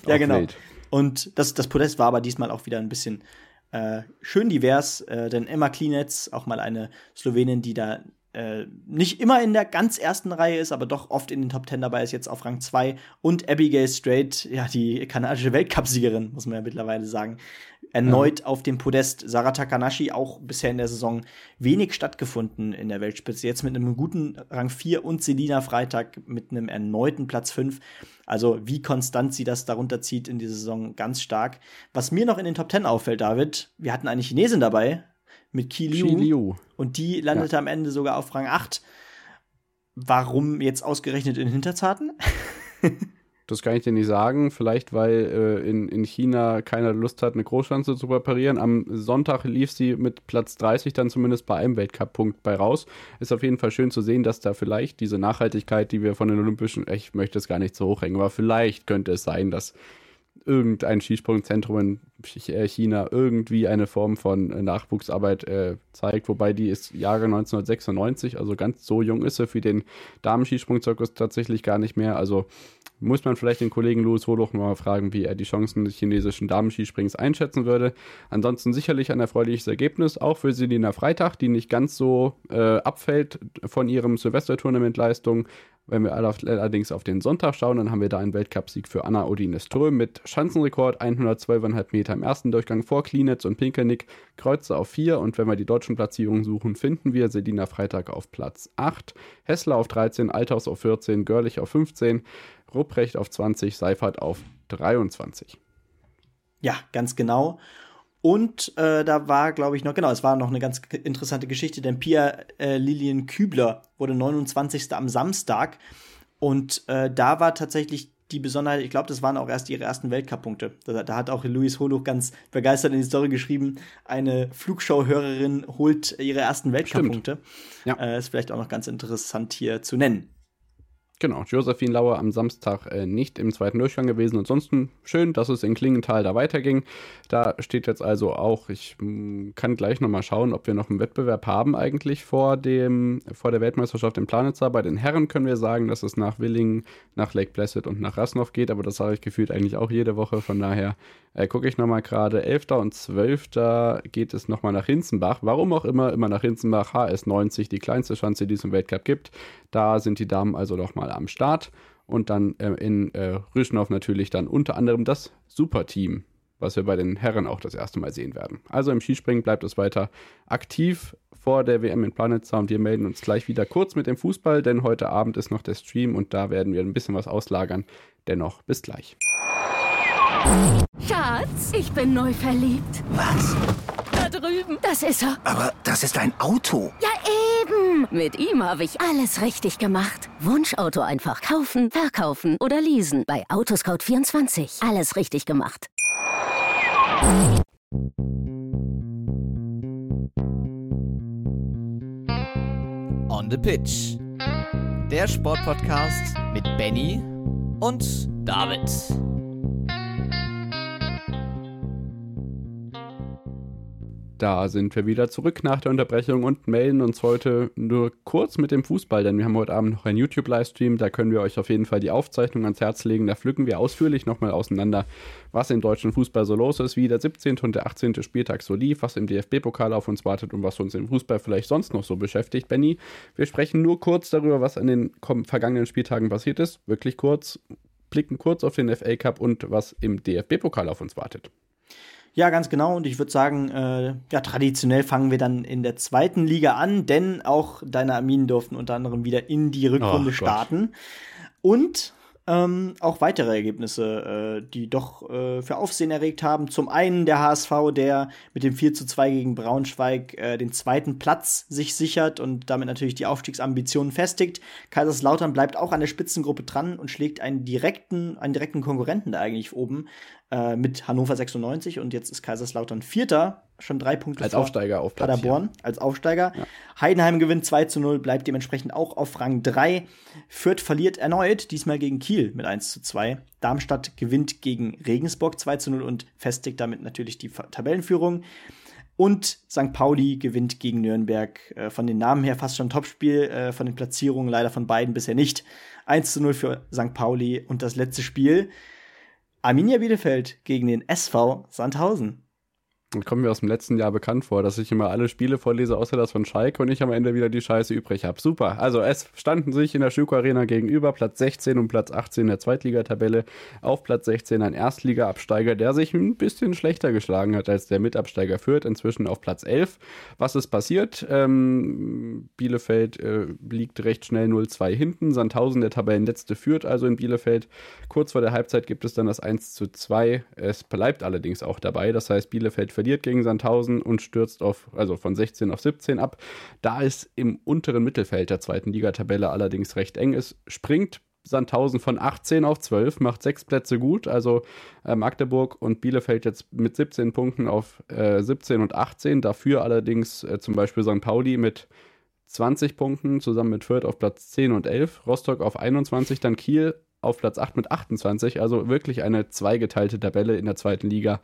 ja, genau. Welt. Und das, das Podest war aber diesmal auch wieder ein bisschen äh, schön divers, äh, denn Emma Klinetz, auch mal eine Slowenin, die da äh, nicht immer in der ganz ersten Reihe ist, aber doch oft in den Top Ten dabei ist, jetzt auf Rang 2. Und Abigail Strait, ja, die kanadische Weltcupsiegerin, muss man ja mittlerweile sagen, erneut ja. auf dem Podest. Sarah Takanashi auch bisher in der Saison wenig stattgefunden in der Weltspitze. Jetzt mit einem guten Rang 4 und Selina Freitag mit einem erneuten Platz 5. Also wie konstant sie das darunter zieht in dieser Saison, ganz stark. Was mir noch in den Top 10 auffällt, David, wir hatten eine Chinesin dabei, mit Kiliu. Kiliu. Und die landete ja. am Ende sogar auf Rang 8. Warum jetzt ausgerechnet in Hinterzarten? Das kann ich dir nicht sagen. Vielleicht, weil äh, in, in China keiner Lust hat, eine Großschanze zu präparieren. Am Sonntag lief sie mit Platz 30 dann zumindest bei einem Weltcup-Punkt bei raus. Ist auf jeden Fall schön zu sehen, dass da vielleicht diese Nachhaltigkeit, die wir von den Olympischen, ich möchte es gar nicht so hochhängen, aber vielleicht könnte es sein, dass irgendein Skisprungzentrum in äh, China irgendwie eine Form von äh, Nachwuchsarbeit äh, zeigt, wobei die ist Jahre 1996, also ganz so jung ist er für den Damenskisprungzirkus tatsächlich gar nicht mehr. Also muss man vielleicht den Kollegen Louis Holoch mal fragen, wie er die Chancen des chinesischen Damenskisprings einschätzen würde. Ansonsten sicherlich ein erfreuliches Ergebnis, auch für Selina Freitag, die nicht ganz so äh, abfällt von ihrem Silvestertournament-Leistung. Wenn wir allerdings auf den Sonntag schauen, dann haben wir da einen Weltcupsieg für Anna Odine Ström mit Schanzenrekord 112,5 Meter im ersten Durchgang vor Klinitz und Pinkelnick, Kreuze auf 4 und wenn wir die deutschen Platzierungen suchen, finden wir Selina Freitag auf Platz 8, Hessler auf 13, Althaus auf 14, Görlich auf 15, Rupprecht auf 20, Seifert auf 23. Ja, ganz genau. Und äh, da war, glaube ich, noch, genau, es war noch eine ganz interessante Geschichte, denn Pia äh, Lilien Kübler wurde 29. am Samstag. Und äh, da war tatsächlich die Besonderheit, ich glaube, das waren auch erst ihre ersten Weltcup-Punkte. Da, da, hat auch Luis Holuch ganz begeistert in die Story geschrieben, eine Flugschau-Hörerin holt ihre ersten Weltcup-Punkte. Ja. Äh, ist vielleicht auch noch ganz interessant hier zu nennen. Genau, Josephine Lauer am Samstag äh, nicht im zweiten Durchgang gewesen. Ansonsten schön, dass es in Klingenthal da weiterging. Da steht jetzt also auch, ich mh, hm, kann gleich nochmal schauen, ob wir noch einen Wettbewerb haben eigentlich vor, dem, vor der Weltmeisterschaft in Planitzer. Bei den Herren können wir sagen, dass es nach Willingen, nach Lake Placid und nach Rasnov geht, aber das sage ich gefühlt eigentlich auch jede Woche. Von daher äh, gucke ich nochmal gerade. 11. und 12. geht es nochmal nach Hinzenbach. Warum auch immer, immer nach Hinzenbach. HS90, die kleinste Schanze, die es im Weltcup gibt. Da sind die Damen also nochmal am Start. Und dann äh, in äh, Rüschenhof natürlich dann unter anderem das Superteam, was wir bei den Herren auch das erste Mal sehen werden. Also im Skispringen bleibt es weiter aktiv vor der WM in Planet Sound. Wir melden uns gleich wieder kurz mit dem Fußball, denn heute Abend ist noch der Stream und da werden wir ein bisschen was auslagern. Dennoch bis gleich. Schatz, ich bin neu verliebt. Was? Da drüben. Das ist er. Aber das ist ein Auto. Ja, eben. Mit ihm habe ich alles richtig gemacht. Wunschauto einfach kaufen, verkaufen oder leasen. Bei Autoscout24. Alles richtig gemacht. On the Pitch. Der Sportpodcast mit Benny und David. Da sind wir wieder zurück nach der Unterbrechung und melden uns heute nur kurz mit dem Fußball, denn wir haben heute Abend noch einen YouTube-Livestream. Da können wir euch auf jeden Fall die Aufzeichnung ans Herz legen. Da pflücken wir ausführlich nochmal auseinander, was im deutschen Fußball so los ist, wie der 17. und der 18. Spieltag so lief, was im DFB-Pokal auf uns wartet und was uns im Fußball vielleicht sonst noch so beschäftigt. Benny, wir sprechen nur kurz darüber, was an den vergangenen Spieltagen passiert ist. Wirklich kurz, blicken kurz auf den FA Cup und was im DFB-Pokal auf uns wartet. Ja, ganz genau. Und ich würde sagen, äh, ja, traditionell fangen wir dann in der zweiten Liga an, denn auch deine Arminen durften unter anderem wieder in die Rückrunde oh, starten. Und ähm, auch weitere Ergebnisse, äh, die doch äh, für Aufsehen erregt haben. Zum einen der HSV, der mit dem 4 zu 2 gegen Braunschweig äh, den zweiten Platz sich sichert und damit natürlich die Aufstiegsambitionen festigt. Kaiserslautern bleibt auch an der Spitzengruppe dran und schlägt einen direkten, einen direkten Konkurrenten da eigentlich oben äh, mit Hannover 96 und jetzt ist Kaiserslautern Vierter, schon drei Punkte als Aufsteiger auf Platz Paderborn, ja. als Aufsteiger. Ja. Heidenheim gewinnt 2 zu 0, bleibt dementsprechend auch auf Rang 3. Fürth verliert erneut, diesmal gegen Kiel mit 1 zu 2. Darmstadt gewinnt gegen Regensburg 2 zu 0 und festigt damit natürlich die Tabellenführung. Und St. Pauli gewinnt gegen Nürnberg. Äh, von den Namen her fast schon Topspiel, äh, von den Platzierungen leider von beiden bisher nicht. 1 zu 0 für St. Pauli und das letzte Spiel Arminia Bielefeld gegen den SV Sandhausen. Und kommt mir aus dem letzten Jahr bekannt vor, dass ich immer alle Spiele vorlese, außer das von Schalke und ich am Ende wieder die Scheiße übrig habe. Super. Also es standen sich in der Schüko Arena gegenüber Platz 16 und Platz 18 der Zweitligatabelle. Auf Platz 16 ein Erstliga-Absteiger, der sich ein bisschen schlechter geschlagen hat als der Mitabsteiger führt. Inzwischen auf Platz 11. Was ist passiert? Ähm, Bielefeld äh, liegt recht schnell 0-2 hinten. Sandhausen, der Tabellenletzte, führt also in Bielefeld. Kurz vor der Halbzeit gibt es dann das 1 zu 2. Es bleibt allerdings auch dabei. Das heißt, Bielefeld verliert gegen Sandhausen und stürzt auf, also von 16 auf 17 ab. Da es im unteren Mittelfeld der zweiten Ligatabelle allerdings recht eng ist, springt Sandhausen von 18 auf 12, macht sechs Plätze gut. Also äh, Magdeburg und Bielefeld jetzt mit 17 Punkten auf äh, 17 und 18. Dafür allerdings äh, zum Beispiel St. Pauli mit 20 Punkten, zusammen mit Fürth auf Platz 10 und 11, Rostock auf 21, dann Kiel auf Platz 8 mit 28. Also wirklich eine zweigeteilte Tabelle in der zweiten Liga.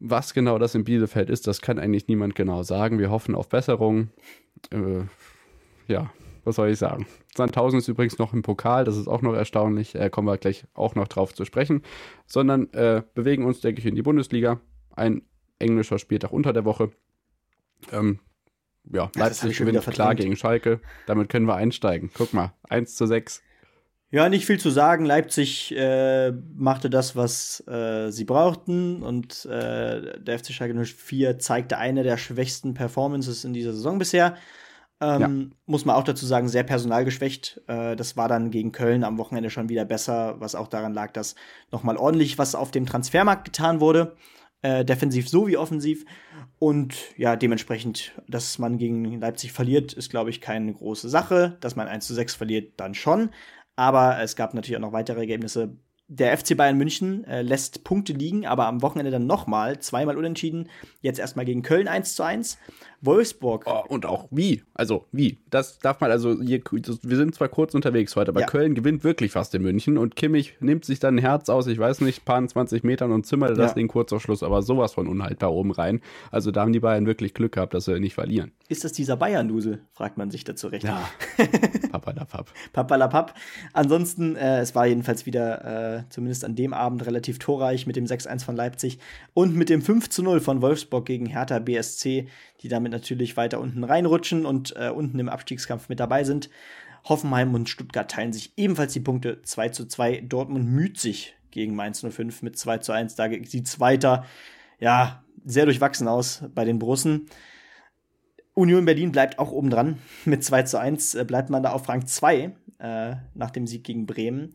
Was genau das in Bielefeld ist, das kann eigentlich niemand genau sagen. Wir hoffen auf Besserung. Äh, ja, was soll ich sagen? Sandhausen ist übrigens noch im Pokal, das ist auch noch erstaunlich, äh, kommen wir gleich auch noch drauf zu sprechen. Sondern äh, bewegen uns, denke ich, in die Bundesliga. Ein englischer Spieltag unter der Woche. Ähm, ja, Leipzig gewinnt wieder klar gegen Schalke. Damit können wir einsteigen. Guck mal, 1 zu 6. Ja, nicht viel zu sagen. Leipzig äh, machte das, was äh, sie brauchten und äh, der FC Schalke 04 zeigte eine der schwächsten Performances in dieser Saison bisher. Ähm, Muss man auch dazu sagen, sehr personalgeschwächt. Äh, das war dann gegen Köln am Wochenende schon wieder besser, was auch daran lag, dass noch mal ordentlich was auf dem Transfermarkt getan wurde. Äh, defensiv sowie offensiv. Und ja, dementsprechend, dass man gegen Leipzig verliert, ist, glaube ich, keine große Sache. Dass man 1 zu 6 verliert, dann schon. Aber es gab natürlich auch noch weitere Ergebnisse. Der FC Bayern München äh, lässt Punkte liegen, aber am Wochenende dann nochmal, zweimal unentschieden. Jetzt erstmal gegen Köln 1 zu 1. Wolfsburg. Oh, und auch wie? Also wie? Das darf man also hier, wir sind zwar kurz unterwegs heute, aber Ja. Köln gewinnt wirklich fast in München und Kimmich nimmt sich dann ein Herz aus, ich weiß nicht, paar 20 Metern und zimmert das Ja. Ding kurz auf Schluss, aber sowas von unhaltbar oben rein. Also da haben die Bayern wirklich Glück gehabt, dass sie nicht verlieren. Ist das dieser Bayern-Dusel? fragt man sich dazu recht. Ja. Papa da Papp. Papalapap. Ansonsten, äh, es war jedenfalls wieder, äh, zumindest an dem Abend, relativ torreich mit dem 6-1 von Leipzig und mit dem 5-0 von Wolfsburg gegen Hertha BSC, die damit natürlich weiter unten reinrutschen und äh, unten im Abstiegskampf mit dabei sind. Hoffenheim und Stuttgart teilen sich ebenfalls die Punkte 2 zu 2. Dortmund müht sich gegen Mainz 05 mit 2 zu 1. Da sieht es weiter, ja, sehr durchwachsen aus bei den Brussen. Union Berlin bleibt auch oben dran. Mit 2 zu 1 äh, bleibt man da auf Rang 2 äh, nach dem Sieg gegen Bremen.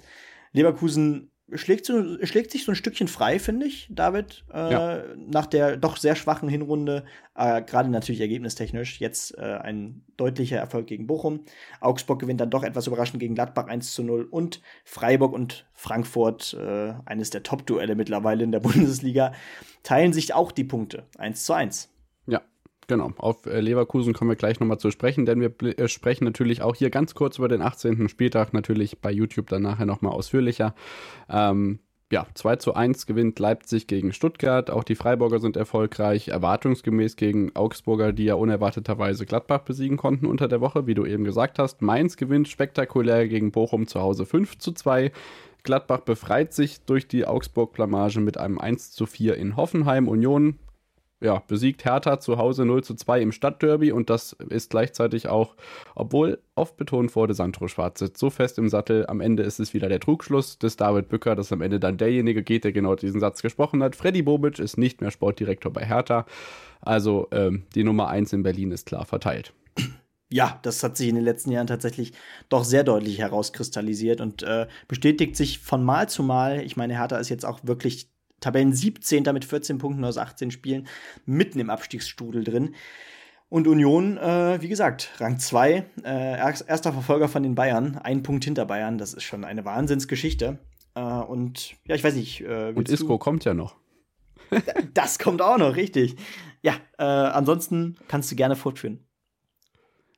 Leverkusen schlägt, so, schlägt sich so ein Stückchen frei, finde ich, David. Äh, Ja. Nach der doch sehr schwachen Hinrunde, äh, gerade natürlich ergebnistechnisch, jetzt äh, ein deutlicher Erfolg gegen Bochum. Augsburg gewinnt dann doch etwas überraschend gegen Gladbach 1 zu 0 und Freiburg und Frankfurt, äh, eines der Top-Duelle mittlerweile in der Bundesliga, teilen sich auch die Punkte 1 zu 1. Genau. Auf äh, Leverkusen kommen wir gleich nochmal zu sprechen, denn wir äh, sprechen natürlich auch hier ganz kurz über den 18. Spieltag, natürlich bei YouTube dann nachher nochmal ausführlicher. Ähm, ja, 2 zu 1 gewinnt Leipzig gegen Stuttgart. Auch die Freiburger sind erfolgreich, erwartungsgemäß gegen Augsburger, die ja unerwarteterweise Gladbach besiegen konnten unter der Woche, wie du eben gesagt hast. Mainz gewinnt spektakulär gegen Bochum zu Hause 5 zu 2. Gladbach befreit sich durch die Augsburg-Blamage mit einem 1 zu 4 in Hoffenheim. Union ja, besiegt Hertha zu Hause 0 zu 2 im Stadtderby und das ist gleichzeitig auch, obwohl oft betont wurde, Sandro Schwarz sitzt so fest im Sattel. Am Ende ist es wieder der Trugschluss des David Bücker, dass am Ende dann derjenige geht, der genau diesen Satz gesprochen hat. Freddy Bobic ist nicht mehr Sportdirektor bei Hertha. Also ähm, die Nummer 1 in Berlin ist klar verteilt. ja, das hat sich in den letzten Jahren tatsächlich doch sehr deutlich herauskristallisiert und äh, bestätigt sich von Mal zu Mal. Ich meine, Hertha ist jetzt auch wirklich Tabellen 17. mit 14 Punkten aus 18 Spielen mitten im Abstiegsstudel drin. Und Union, äh, wie gesagt, Rang 2, äh, erst- erster Verfolger von den Bayern, ein Punkt hinter Bayern, das ist schon eine Wahnsinnsgeschichte. Äh, und ja, ich weiß nicht. Äh, Und willst du- Isco kommt ja noch. Das kommt auch noch, richtig. Ja, äh, ansonsten kannst du gerne fortführen.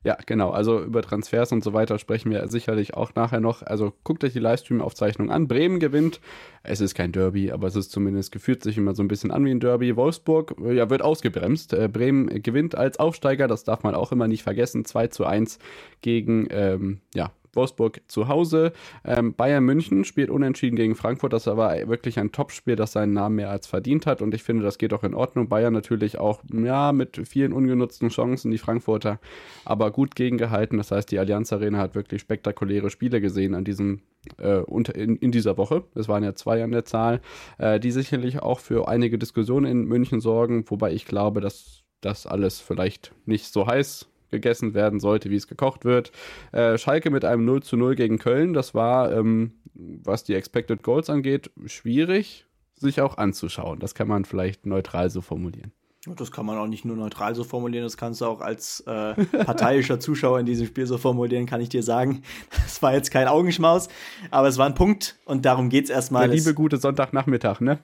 Ja, genau. Also über Transfers und so weiter sprechen wir sicherlich auch nachher noch. Also guckt euch die Livestream-Aufzeichnung an. Bremen gewinnt. Es ist kein Derby, aber es ist zumindest gefühlt sich immer so ein bisschen an wie ein Derby. Wolfsburg äh, ja, wird ausgebremst. Äh, Bremen gewinnt als Aufsteiger. Das darf man auch immer nicht vergessen. 2 zu 1 gegen ähm, ja, Wolfsburg zu Hause. Ähm, Bayern München spielt unentschieden gegen Frankfurt. Das war wirklich ein Topspiel, das seinen Namen mehr als verdient hat. Und ich finde, das geht auch in Ordnung. Bayern natürlich auch, ja, mit vielen ungenutzten Chancen, die Frankfurter, aber gut gegengehalten. Das heißt, die Allianz Arena hat wirklich spektakuläre Spiele gesehen an diesem äh, in, in dieser Woche. Es waren ja zwei an der Zahl, äh, die sicherlich auch für einige Diskussionen in München sorgen, wobei ich glaube, dass das alles vielleicht nicht so heiß gegessen werden sollte, wie es gekocht wird. Äh, Schalke mit einem 0 zu 0 gegen Köln, das war, ähm, was die Expected Goals angeht, schwierig, sich auch anzuschauen. Das kann man vielleicht neutral so formulieren. Das kann man auch nicht nur neutral so formulieren, das kannst du auch als äh, parteiischer Zuschauer in diesem Spiel so formulieren, kann ich dir sagen. Das war jetzt kein Augenschmaus, aber es war ein Punkt und darum geht es erstmal. Der liebe gute Sonntagnachmittag, ne?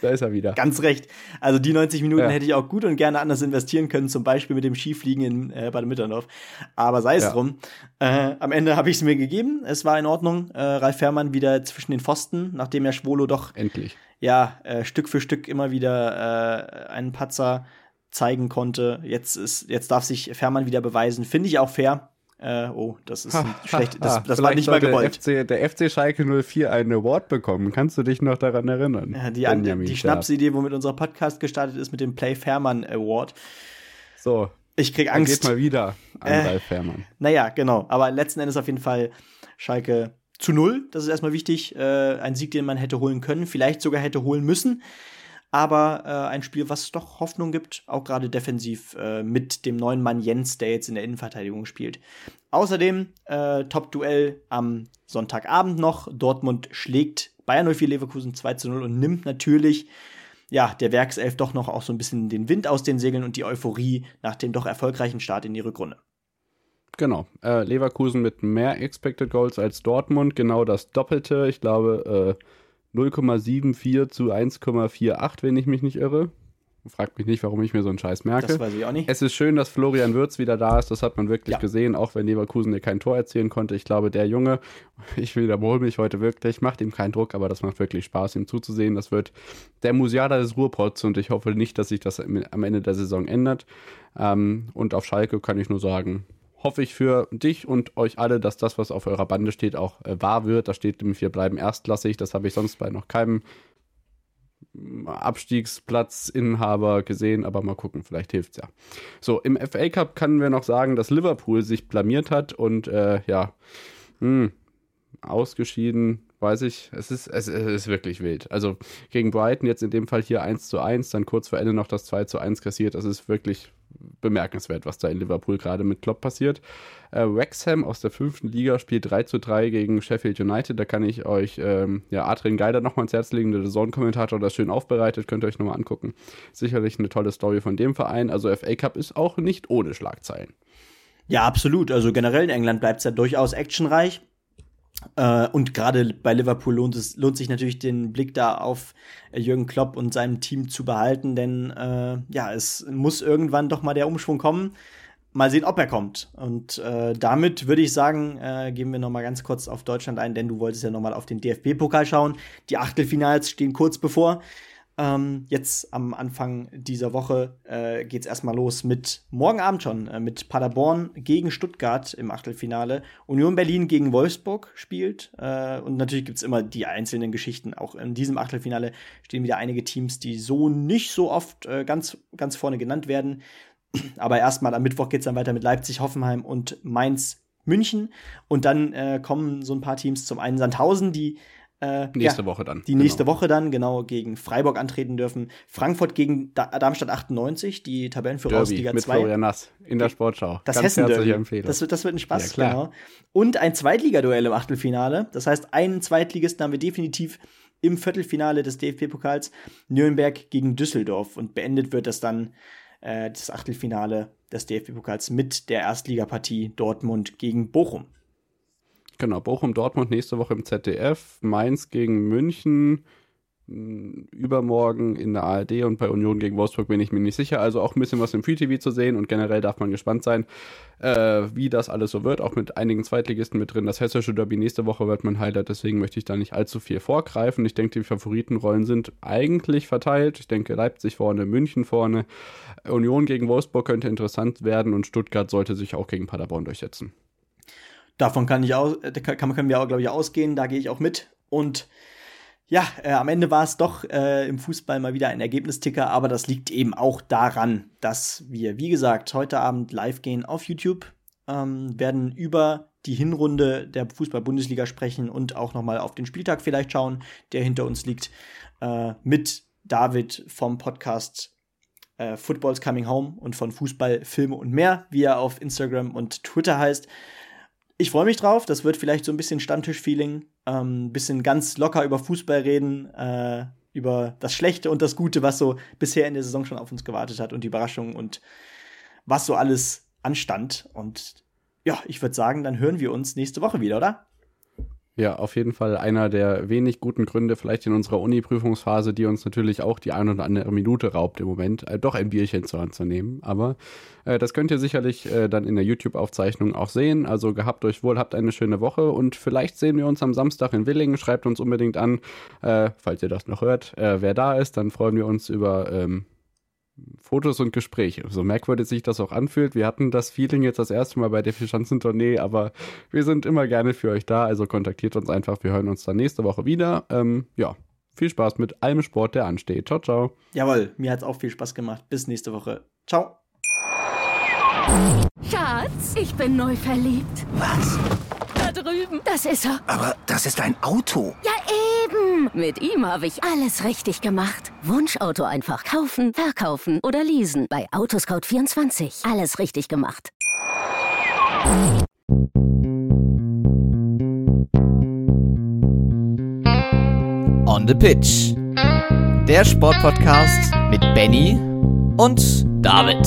Da ist er wieder. Ganz recht. Also die 90 Minuten ja. hätte ich auch gut und gerne anders investieren können, zum Beispiel mit dem Skifliegen in äh, Bad Mitterndorf. Aber sei es ja. drum. Äh, am Ende habe ich es mir gegeben. Es war in Ordnung. Äh, Ralf Fährmann wieder zwischen den Pfosten, nachdem er Schwolo doch endlich ja, äh, Stück für Stück immer wieder äh, einen Patzer zeigen konnte. Jetzt ist, jetzt darf sich Fährmann wieder beweisen. Finde ich auch fair. Äh, oh, das ist schlecht. Das, das, war nicht mal gewollt. Der FC, der FC Schalke 04 einen Award bekommen. Kannst du dich noch daran erinnern? Ja, die, an, die Schnapsidee, womit unser Podcast gestartet ist, mit dem Play Fährmann Award. So. Ich krieg Angst. Geht mal wieder an äh, Ralf Fährmann. Naja, genau. Aber letzten Endes auf jeden Fall Schalke zu null. Das ist erstmal wichtig. Äh, ein Sieg, den man hätte holen können, vielleicht sogar hätte holen müssen. Aber äh, ein Spiel, was doch Hoffnung gibt, auch gerade defensiv äh, mit dem neuen Mann Jens, der jetzt in der Innenverteidigung spielt. Außerdem äh, Top-Duell am Sonntagabend noch. Dortmund schlägt Bayern 04 Leverkusen 2 zu 0 und nimmt natürlich ja, der Werkself doch noch auch so ein bisschen den Wind aus den Segeln und die Euphorie nach dem doch erfolgreichen Start in die Rückrunde. Genau. Äh, Leverkusen mit mehr Expected Goals als Dortmund, genau das Doppelte. Ich glaube äh, 0,74 zu 1,48, wenn ich mich nicht irre. Fragt mich nicht, warum ich mir so einen Scheiß merke. Das weiß ich auch nicht. Es ist schön, dass Florian Würz wieder da ist. Das hat man wirklich ja. gesehen, auch wenn Leverkusen hier kein Tor erzielen konnte. Ich glaube, der Junge, ich wiederhole mich heute wirklich, macht ihm keinen Druck, aber das macht wirklich Spaß, ihm zuzusehen. Das wird der Musiala des Ruhrpots und ich hoffe nicht, dass sich das am Ende der Saison ändert. Ähm, und auf Schalke kann ich nur sagen, hoffe ich für dich und euch alle, dass das, was auf eurer Bande steht, auch äh, wahr wird. Da steht nämlich, wir bleiben erstklassig. Das habe ich sonst bei noch keinem mm, Abstiegsplatzinhaber gesehen, aber mal gucken, vielleicht hilft es ja. So, im FA Cup können wir noch sagen, dass Liverpool sich blamiert hat und äh, ja, mh, hm, ausgeschieden, weiß ich, es ist, es, es, ist wirklich wild. Also gegen Brighton jetzt in dem Fall hier 1 zu 1, dann kurz vor Ende noch das 2 zu 1 kassiert. Das ist wirklich bemerkenswert, was da in Liverpool gerade mit Klopp passiert. Äh, Wrexham aus der fünften Liga spielt 3 zu 3 gegen Sheffield United. Da kann ich euch, ähm, ja, Adrian Geider nochmal ans Herz legen, der Saison-Kommentator, das schön aufbereitet, könnt ihr euch nochmal angucken. Sicherlich eine tolle Story von dem Verein. Also FA Cup ist auch nicht ohne Schlagzeilen. Ja, absolut. Also generell in England bleibt es ja durchaus actionreich. Äh, und gerade bei Liverpool lohnt es lohnt sich natürlich den Blick da auf äh, Jürgen Klopp und seinem Team zu behalten, denn äh, ja, es muss irgendwann doch mal der Umschwung kommen. Mal sehen, ob er kommt. Und äh, damit würde ich sagen, äh, gehen wir noch mal ganz kurz auf Deutschland ein, denn du wolltest ja noch mal auf den DFB-Pokal schauen. Die Achtelfinals stehen kurz bevor. Ähm, jetzt am Anfang dieser Woche äh, geht es erstmal los mit morgen Abend schon, äh, mit Paderborn gegen Stuttgart im Achtelfinale. Union Berlin gegen Wolfsburg spielt. Äh, und natürlich gibt es immer die einzelnen Geschichten. Auch in diesem Achtelfinale stehen wieder einige Teams, die so nicht so oft äh, ganz, ganz vorne genannt werden. Aber erstmal am Mittwoch geht es dann weiter mit Leipzig, Hoffenheim und Mainz, München. Und dann äh, kommen so ein paar Teams zum einen Sandhausen, die äh, nächste ja, Woche dann. Die genau. nächste Woche dann, genau, gegen Freiburg antreten dürfen. Frankfurt gegen da Darmstadt 98, die Tabellenführer Derby aus Liga mit 2. Florian Nass in der Sportschau. Das Ganz Hessen Derby. Das wird, das wird ein Spaß, ja, genau. Und ein Zweitligaduell im Achtelfinale. Das heißt, einen Zweitligisten haben wir definitiv im Viertelfinale des DFB-Pokals Nürnberg gegen Düsseldorf. Und beendet wird das dann äh, das Achtelfinale des DFB-Pokals mit der Erstligapartie Dortmund gegen Bochum. Genau, Bochum, Dortmund nächste Woche im ZDF, Mainz gegen München hm, übermorgen in der ARD und bei Union gegen Wolfsburg bin ich mir nicht sicher. Also auch ein bisschen was im Free TV zu sehen und generell darf man gespannt sein, äh, wie das alles so wird. Auch mit einigen Zweitligisten mit drin. Das hessische Derby nächste Woche wird mein Highlight, deswegen möchte ich da nicht allzu viel vorgreifen. Ich denke, die Favoritenrollen sind eigentlich verteilt. Ich denke, Leipzig vorne, München vorne. Union gegen Wolfsburg könnte interessant werden und Stuttgart sollte sich auch gegen Paderborn durchsetzen. Davon kann ich auch, äh, kann, können wir auch, glaube ich, ausgehen. Da gehe ich auch mit. Und ja, äh, am Ende war es doch äh, im Fußball mal wieder ein Ergebnisticker, aber das liegt eben auch daran, dass wir, wie gesagt, heute Abend live gehen auf YouTube, ähm, werden über die Hinrunde der Fußball-Bundesliga sprechen und auch nochmal auf den Spieltag vielleicht schauen, der hinter uns liegt, äh, mit David vom Podcast äh, Football's Coming Home und von Fußball, Filme und mehr, wie er auf Instagram und Twitter heißt. Ich freue mich drauf. Das wird vielleicht so ein bisschen Stammtisch-Feeling. Ein ähm, bisschen ganz locker über Fußball reden. Äh, über das Schlechte und das Gute, was so bisher in der Saison schon auf uns gewartet hat und die Überraschungen und was so alles anstand. Und ja, ich würde sagen, dann hören wir uns nächste Woche wieder, oder? Ja, auf jeden Fall einer der wenig guten Gründe, vielleicht in unserer Uni-Prüfungsphase, die uns natürlich auch die ein oder andere Minute raubt im Moment, äh, doch ein Bierchen zur Hand zu nehmen. Aber äh, das könnt ihr sicherlich äh, dann in der YouTube-Aufzeichnung auch sehen. Also gehabt euch wohl, habt eine schöne Woche und vielleicht sehen wir uns am Samstag in Willingen. Schreibt uns unbedingt an, äh, falls ihr das noch hört, äh, wer da ist. Dann freuen wir uns über ähm, Fotos und Gespräche. So merkwürdig sich das auch anfühlt. Wir hatten das Feeling jetzt das erste Mal bei der Vierschanzentournee, aber wir sind immer gerne für euch da. Also kontaktiert uns einfach. Wir hören uns dann nächste Woche wieder. Ähm, ja, viel Spaß mit allem Sport, der ansteht. Ciao, ciao. Jawohl, mir hat es auch viel Spaß gemacht. Bis nächste Woche. Ciao. Schatz, ich bin neu verliebt. Was? Da drüben. Das ist er. Aber das ist ein Auto. Ja, eben. Mit ihm habe ich alles richtig gemacht. Wunschauto einfach kaufen, verkaufen oder leasen. Bei Autoscout24. Alles richtig gemacht. On the Pitch. Der Sportpodcast mit Benny und David.